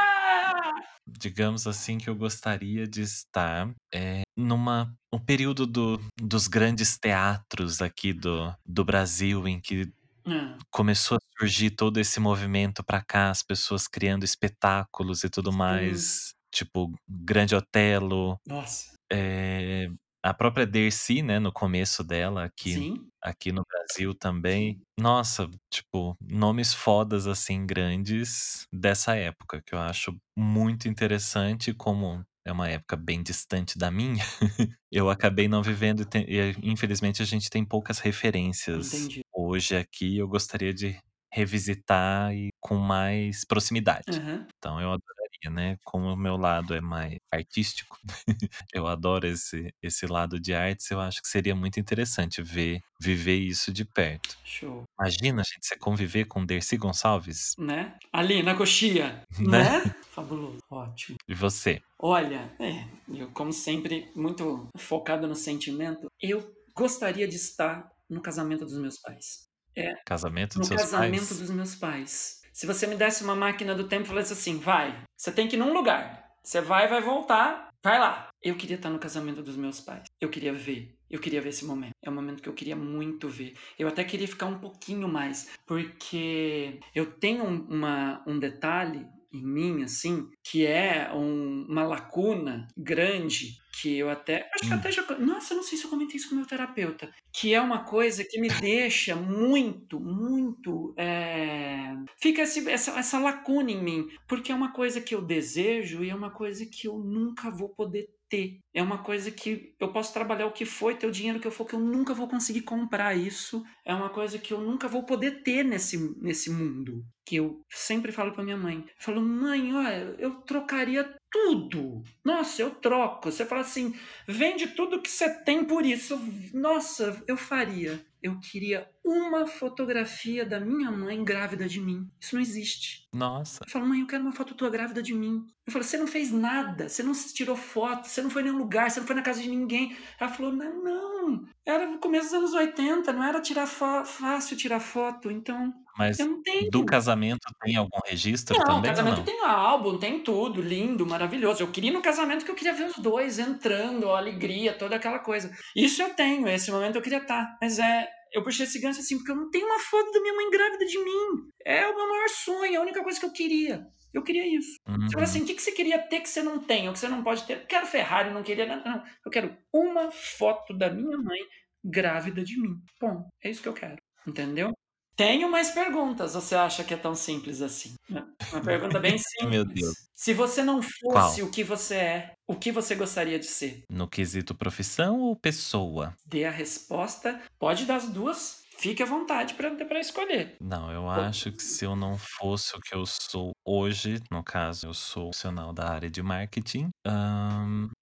Digamos assim que eu gostaria de estar, eh, numa um período do dos grandes teatros aqui do do Brasil, em que Hã. começou a surgir todo esse movimento pra cá, as pessoas criando espetáculos e tudo mais, tipo Grande Otelo, Nossa. eh, a própria Dercy, né, no começo dela aqui Sim. aqui no Brasil também. Nossa, tipo, nomes fodas, assim, grandes dessa época, que eu acho muito interessante, como é uma época bem distante da minha, eu acabei não vivendo e ten e infelizmente a gente tem poucas referências Entendi. hoje aqui, eu gostaria de revisitar e com mais proximidade. Aham. Então eu adoraria, né, como o meu lado é mais artístico, eu adoro esse esse lado de artes, eu acho que seria muito interessante ver viver isso de perto. Show. Imagina, gente, você conviver com Dercy Gonçalves. Né? Ali na coxia, Né? né? Fabuloso, ótimo. E você? Olha, é, eu como sempre muito focado no sentimento, eu gostaria de estar no casamento dos meus pais. É, Casamento no dos seus casamento pais? dos meus pais. Se você me desse uma máquina do tempo e falasse assim, vai, você tem que ir num lugar. Você vai, vai voltar, vai lá. Eu queria estar no casamento dos meus pais. Eu queria ver. Eu queria ver esse momento. É um momento que eu queria muito ver. Eu até queria ficar um pouquinho mais, porque eu tenho um- uma, um detalhe em mim, assim, que é um- uma lacuna grande que eu até. Acho que Hum. até já. Nossa, eu não sei se eu comentei isso com o meu terapeuta. Que é uma coisa que me deixa muito, muito. é, Fica esse- essa, essa lacuna em mim. Porque é uma coisa que eu desejo e é uma coisa que eu nunca vou poder ter. É uma coisa que eu posso trabalhar o que for e ter o dinheiro que eu for, que eu nunca vou conseguir comprar isso. É uma coisa que eu nunca vou poder ter nesse, nesse mundo. Que eu sempre falo pra minha mãe. Eu falo, mãe, olha, eu trocaria tudo. Nossa, eu troco. Você fala assim, vende tudo que você tem por isso. Nossa, eu faria. Eu queria uma fotografia da minha mãe grávida de mim. Isso não existe. Nossa. Eu falo, mãe, eu quero uma foto tua grávida de mim. Eu falo, você não fez nada, você não tirou foto, você não foi em nenhum lugar, você não foi na casa de ninguém. Ela falou, não, não. Era no começo dos anos 80, não era tirar fácil tirar foto, então Mas eu não tenho. do casamento tem algum registro Não, também casamento não? tem álbum, tem tudo, lindo, maravilhoso. Eu queria no casamento que eu queria ver os dois entrando, a alegria, toda aquela coisa. Isso eu tenho, esse momento eu queria estar. Mas é, eu puxei esse gancho assim, porque eu não tenho uma foto da minha mãe grávida de mim. É o meu maior sonho, é a única coisa que eu queria. Eu queria isso. Você fala assim, Uhum. o que que você queria ter que você não tem, ou que você não pode ter? Eu quero Ferrari, não queria nada, não. Eu quero uma foto da minha mãe grávida de mim. Bom, é isso que eu quero. Entendeu? Tenho mais perguntas. Você acha que é tão simples assim? Uma pergunta bem Ai, meu Deus. simples. Se você não Qual? fosse o que você é, o que você gostaria de ser? No quesito profissão ou pessoa? Dê a resposta. Pode dar as duas. Fique à vontade para escolher. Não, eu acho que se eu não fosse o que eu sou hoje, no caso, eu sou profissional da área de marketing,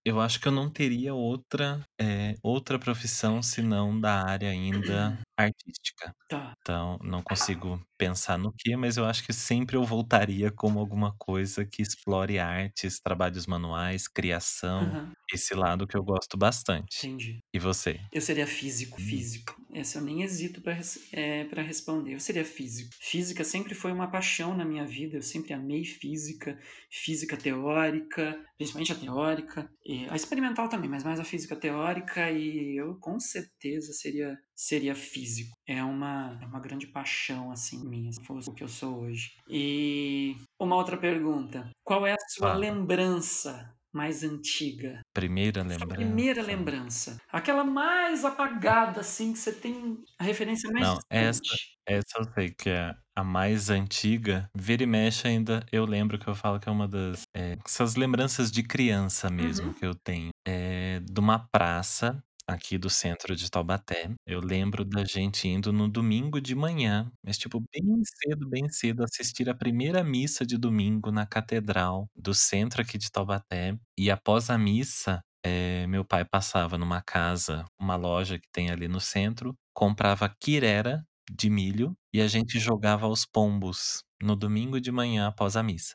eu acho que eu não teria outra, é, outra profissão senão da área ainda artística. Tá. Então, não consigo pensar no que, mas eu acho que sempre eu voltaria como alguma coisa que explore artes, trabalhos manuais, criação, Aham. esse lado que eu gosto bastante. Entendi. E você? Eu seria físico, Hum. físico. Essa eu nem hesito para é, pra responder. Eu seria físico. Física sempre foi uma paixão na minha vida. Eu sempre amei física, física teórica, principalmente a teórica, a experimental também, mas mais a física teórica. E eu com certeza seria seria físico. É uma, é uma grande paixão assim minha, se fosse o que eu sou hoje. E uma outra pergunta: qual é a sua Fala. lembrança mais antiga? Primeira Sua primeira lembrança. lembrança. Aquela mais apagada, assim, que você tem a referência mais Não, essa, essa eu sei que é a mais antiga. Vira e mexe ainda, eu lembro que eu falo que é uma das. é, essas lembranças de criança mesmo Uhum. que eu tenho. É de uma praça aqui do centro de Taubaté. Eu lembro da gente indo no domingo de manhã, mas tipo bem cedo, bem cedo, assistir a primeira missa de domingo na catedral do centro aqui de Taubaté. E após a missa, é, meu pai passava numa casa, uma loja que tem ali no centro, comprava quirera de milho e a gente jogava aos pombos no domingo de manhã após a missa.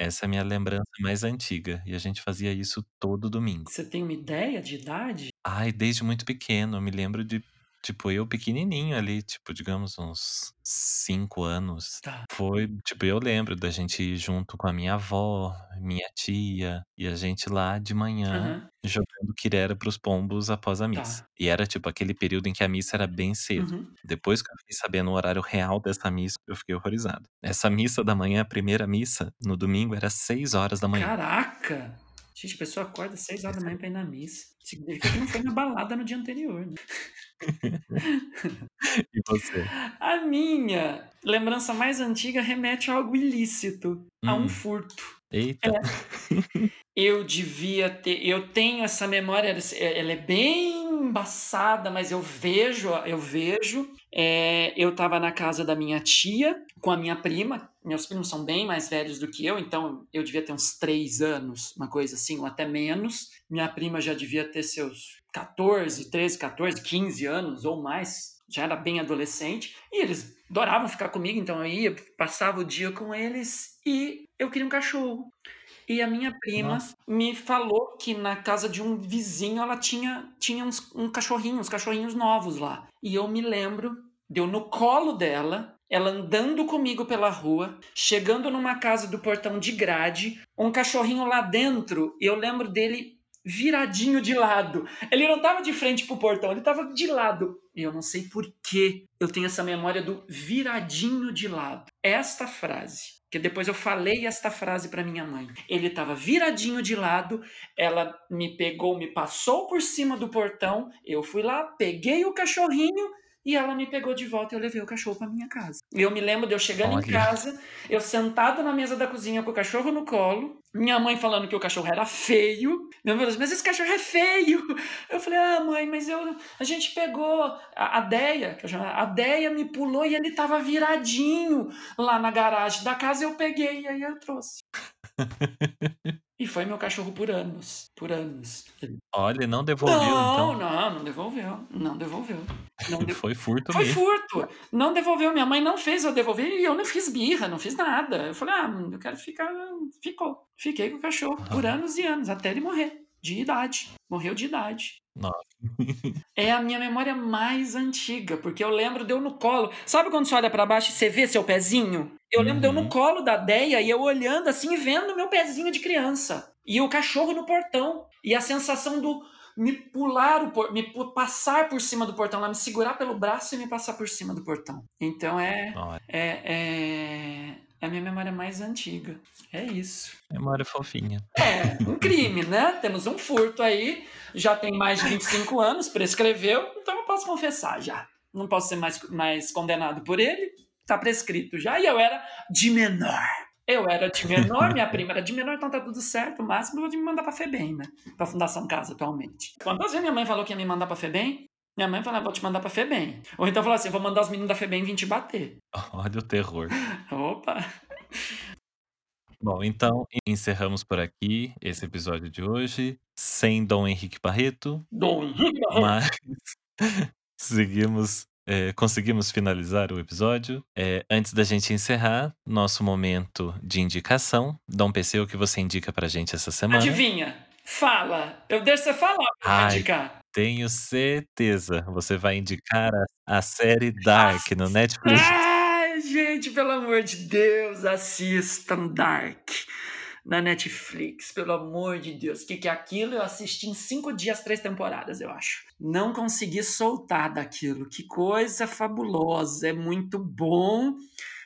Essa é a minha lembrança mais antiga e a gente fazia isso todo domingo. Você tem uma ideia de idade? Ai, desde muito pequeno, eu me lembro de, tipo, eu pequenininho ali, tipo, digamos uns 5 anos. Tá. Foi, tipo, eu lembro da gente ir junto com a minha avó, minha tia, e a gente lá de manhã Aham. jogando quirera pros pombos após a missa. Tá. E era, tipo, aquele período em que a missa era bem cedo. Uhum. Depois que eu fiquei sabendo o horário real dessa missa, eu fiquei horrorizado. Essa missa da manhã, a primeira missa, no domingo, era 6 horas da manhã. Caraca! Gente, a pessoa acorda às 6 horas da manhã pra ir na missa. Significa que não foi na balada no dia anterior, né? E você? A minha lembrança mais antiga remete a algo ilícito, a um Hum. furto. Eita. É. Eu devia ter. Eu tenho essa memória, ela é bem embaçada, mas eu vejo, eu vejo. é, eu estava na casa da minha tia com a minha prima. Meus primos são bem mais velhos do que eu, então eu devia ter uns 3 anos, uma coisa assim, ou até menos. Minha prima já devia ter seus 14, 13, 14, 15 anos ou mais. Já era bem adolescente. E eles adoravam ficar comigo, então eu ia, passava o dia com eles e eu queria um cachorro. E a minha prima Nossa. me falou que na casa de um vizinho ela tinha, tinha uns, um cachorrinho, uns cachorrinhos novos lá. E eu me lembro, deu no colo dela, ela andando comigo pela rua, chegando numa casa do portão de grade, um cachorrinho lá dentro, e eu lembro dele viradinho de lado. Ele não tava de frente pro portão, ele tava de lado. E eu não sei por que eu tenho essa memória do viradinho de lado. Esta frase, que depois eu falei esta frase para minha mãe. Ele tava viradinho de lado, ela me pegou, me passou por cima do portão, eu fui lá, peguei o cachorrinho e ela me pegou de volta e eu levei o cachorro para minha casa. E eu me lembro de eu chegando Olha. em casa, eu sentado na mesa da cozinha com o cachorro no colo, minha mãe falando que o cachorro era feio. Meu Deus, mas esse cachorro é feio. Eu falei, ah, mãe, mas eu, a gente pegou a, a Deia, que eu chamo, a Deia me pulou e ele tava viradinho lá na garagem da casa. Eu peguei e aí eu trouxe. E foi meu cachorro por anos, por anos. Olha, não devolveu, não, então. não, não devolveu, não devolveu. Não de- Foi furto Foi mesmo. furto. Não devolveu. Minha mãe não fez eu devolver e eu não fiz birra, não fiz nada. Eu falei, ah, eu quero ficar. Ficou. Fiquei com o cachorro por anos e anos, até ele morrer. De idade. Morreu de idade. Nossa. É a minha memória mais antiga, porque eu lembro de eu no colo. Sabe quando você olha pra baixo e você vê seu pezinho? Eu lembro de eu no Uhum. colo da Deia e eu olhando assim e vendo meu pezinho de criança. E o cachorro no portão. E a sensação do me pular o por... me passar por cima do portão, lá me segurar pelo braço e me passar por cima do portão. Então é é, é... é a minha memória mais antiga. É isso. memória fofinha. É, um crime, né? Temos um furto aí, já tem mais de 25 anos, prescreveu, então eu posso confessar já. Não posso ser mais, mais condenado por ele, tá prescrito já. E eu era de menor. Eu era de menor, minha prima era de menor, então tá tudo certo. O máximo eu vou me mandar pra FEBEM, né? Pra Fundação Casa atualmente. Quantas vezes minha mãe falou que ia me mandar pra FEBEM? Minha mãe falava, vou te mandar pra FEBEM. Ou então falou assim, vou mandar os meninos da FEBEM vir te bater. Olha o terror. Opa! Bom, então encerramos por aqui esse episódio de hoje, sem Dom Henrique Barreto, Dom Henrique Barreto. mas seguimos, é, conseguimos finalizar o episódio. É, antes da gente encerrar, nosso momento de indicação. Dom PC, o que você indica pra gente essa semana? Adivinha? Fala. Eu deixo você falar pra Ai, indicar. Tenho certeza. Você vai indicar a, a série Dark no Netflix. Ai, gente, pelo amor de Deus, assistam Dark na Netflix, pelo amor de Deus. O que, que é aquilo? Eu assisti em cinco dias, três temporadas, eu acho. Não consegui soltar daquilo. Que coisa fabulosa. É muito bom.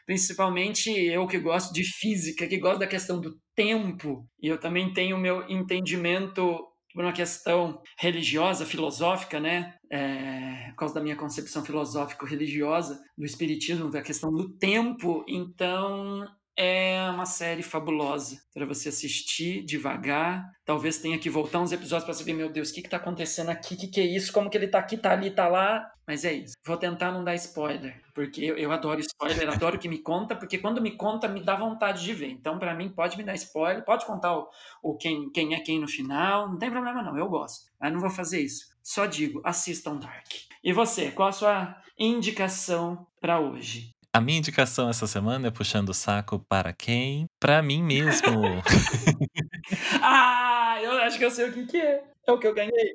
Principalmente eu que gosto de física, que gosto da questão do tempo. E eu também tenho o meu entendimento por uma questão religiosa, filosófica, né? É, por causa da minha concepção filosófico-religiosa do espiritismo, da questão do tempo. Então, é uma série fabulosa para você assistir devagar. Talvez tenha que voltar uns episódios para saber, meu Deus, o que está acontecendo aqui? O que, que é isso? Como que ele tá aqui, tá ali, tá lá? Mas é isso. Vou tentar não dar spoiler, porque eu, eu adoro spoiler, adoro que me conta, porque quando me conta me dá vontade de ver. Então, para mim, pode me dar spoiler, pode contar o, o quem, quem é quem no final, não tem problema não, eu gosto. Mas não vou fazer isso. Só digo, assistam Dark. E você, qual a sua indicação para hoje? A minha indicação essa semana é puxando o saco para quem? Para mim mesmo. ah, eu acho que eu sei o que, que é. É o que eu ganhei.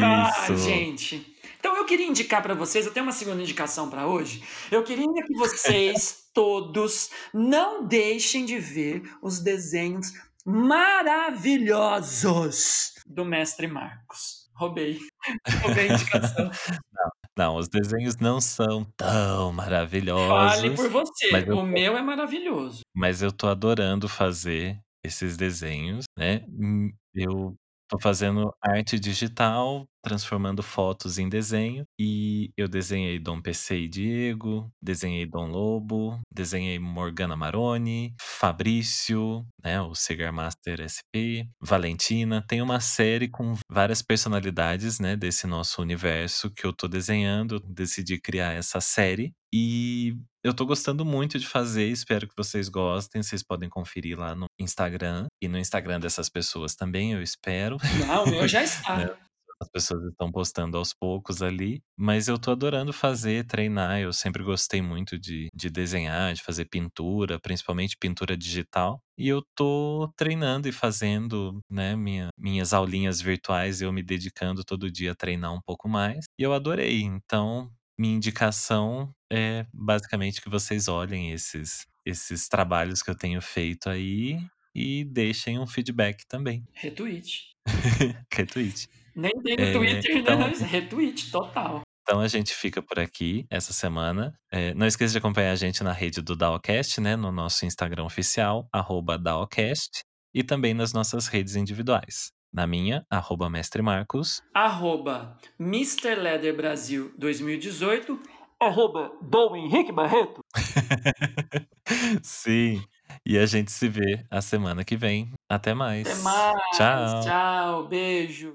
Ah, Isso. gente. Então eu queria indicar para vocês, eu tenho uma segunda indicação para hoje. Eu queria que vocês todos não deixem de ver os desenhos maravilhosos do mestre Marcos. Roubei. Roubei a indicação. Não, os desenhos não são tão Fale maravilhosos, por você. O meu é maravilhoso. mas eu tô adorando fazer esses desenhos, né? Hum, Eu tô fazendo arte digital, transformando fotos em desenho, e eu desenhei Dom PC e Diego, desenhei Dom Lobo, desenhei Morgana Maroni, Fabrício, né, o Cigar Master SP, Valentina. Tem uma série com várias personalidades, né, desse nosso universo que eu tô desenhando. Decidi criar essa série e eu tô gostando muito de fazer, espero que vocês gostem. Vocês podem conferir lá no Instagram e no Instagram dessas pessoas também, eu espero. Não, o meu já né? está. As pessoas estão postando aos poucos ali, mas eu tô adorando fazer, treinar. Eu sempre gostei muito de, de desenhar, de fazer pintura, principalmente pintura digital. E eu tô treinando e fazendo, né, minha, minhas aulinhas virtuais, eu me dedicando todo dia a treinar um pouco mais. E eu adorei. Então, minha indicação é basicamente que vocês olhem esses, esses trabalhos que eu tenho feito aí e deixem um feedback também. Retweet. Retweet. Nem tem no É, Twitter, né? então, Não, Retweet, total. então a gente fica por aqui essa semana. É, não esqueça de acompanhar a gente na rede do Daocast, né? No nosso Instagram oficial, arroba Daocast, e também nas nossas redes individuais. Na minha, arroba Mestre Marcos. Arroba Mr. Leather Brasil 2018. Arroba Dom Henrique Barreto. Sim. E a gente se vê a semana que vem. Até mais. Até mais. Tchau. Tchau. Beijo.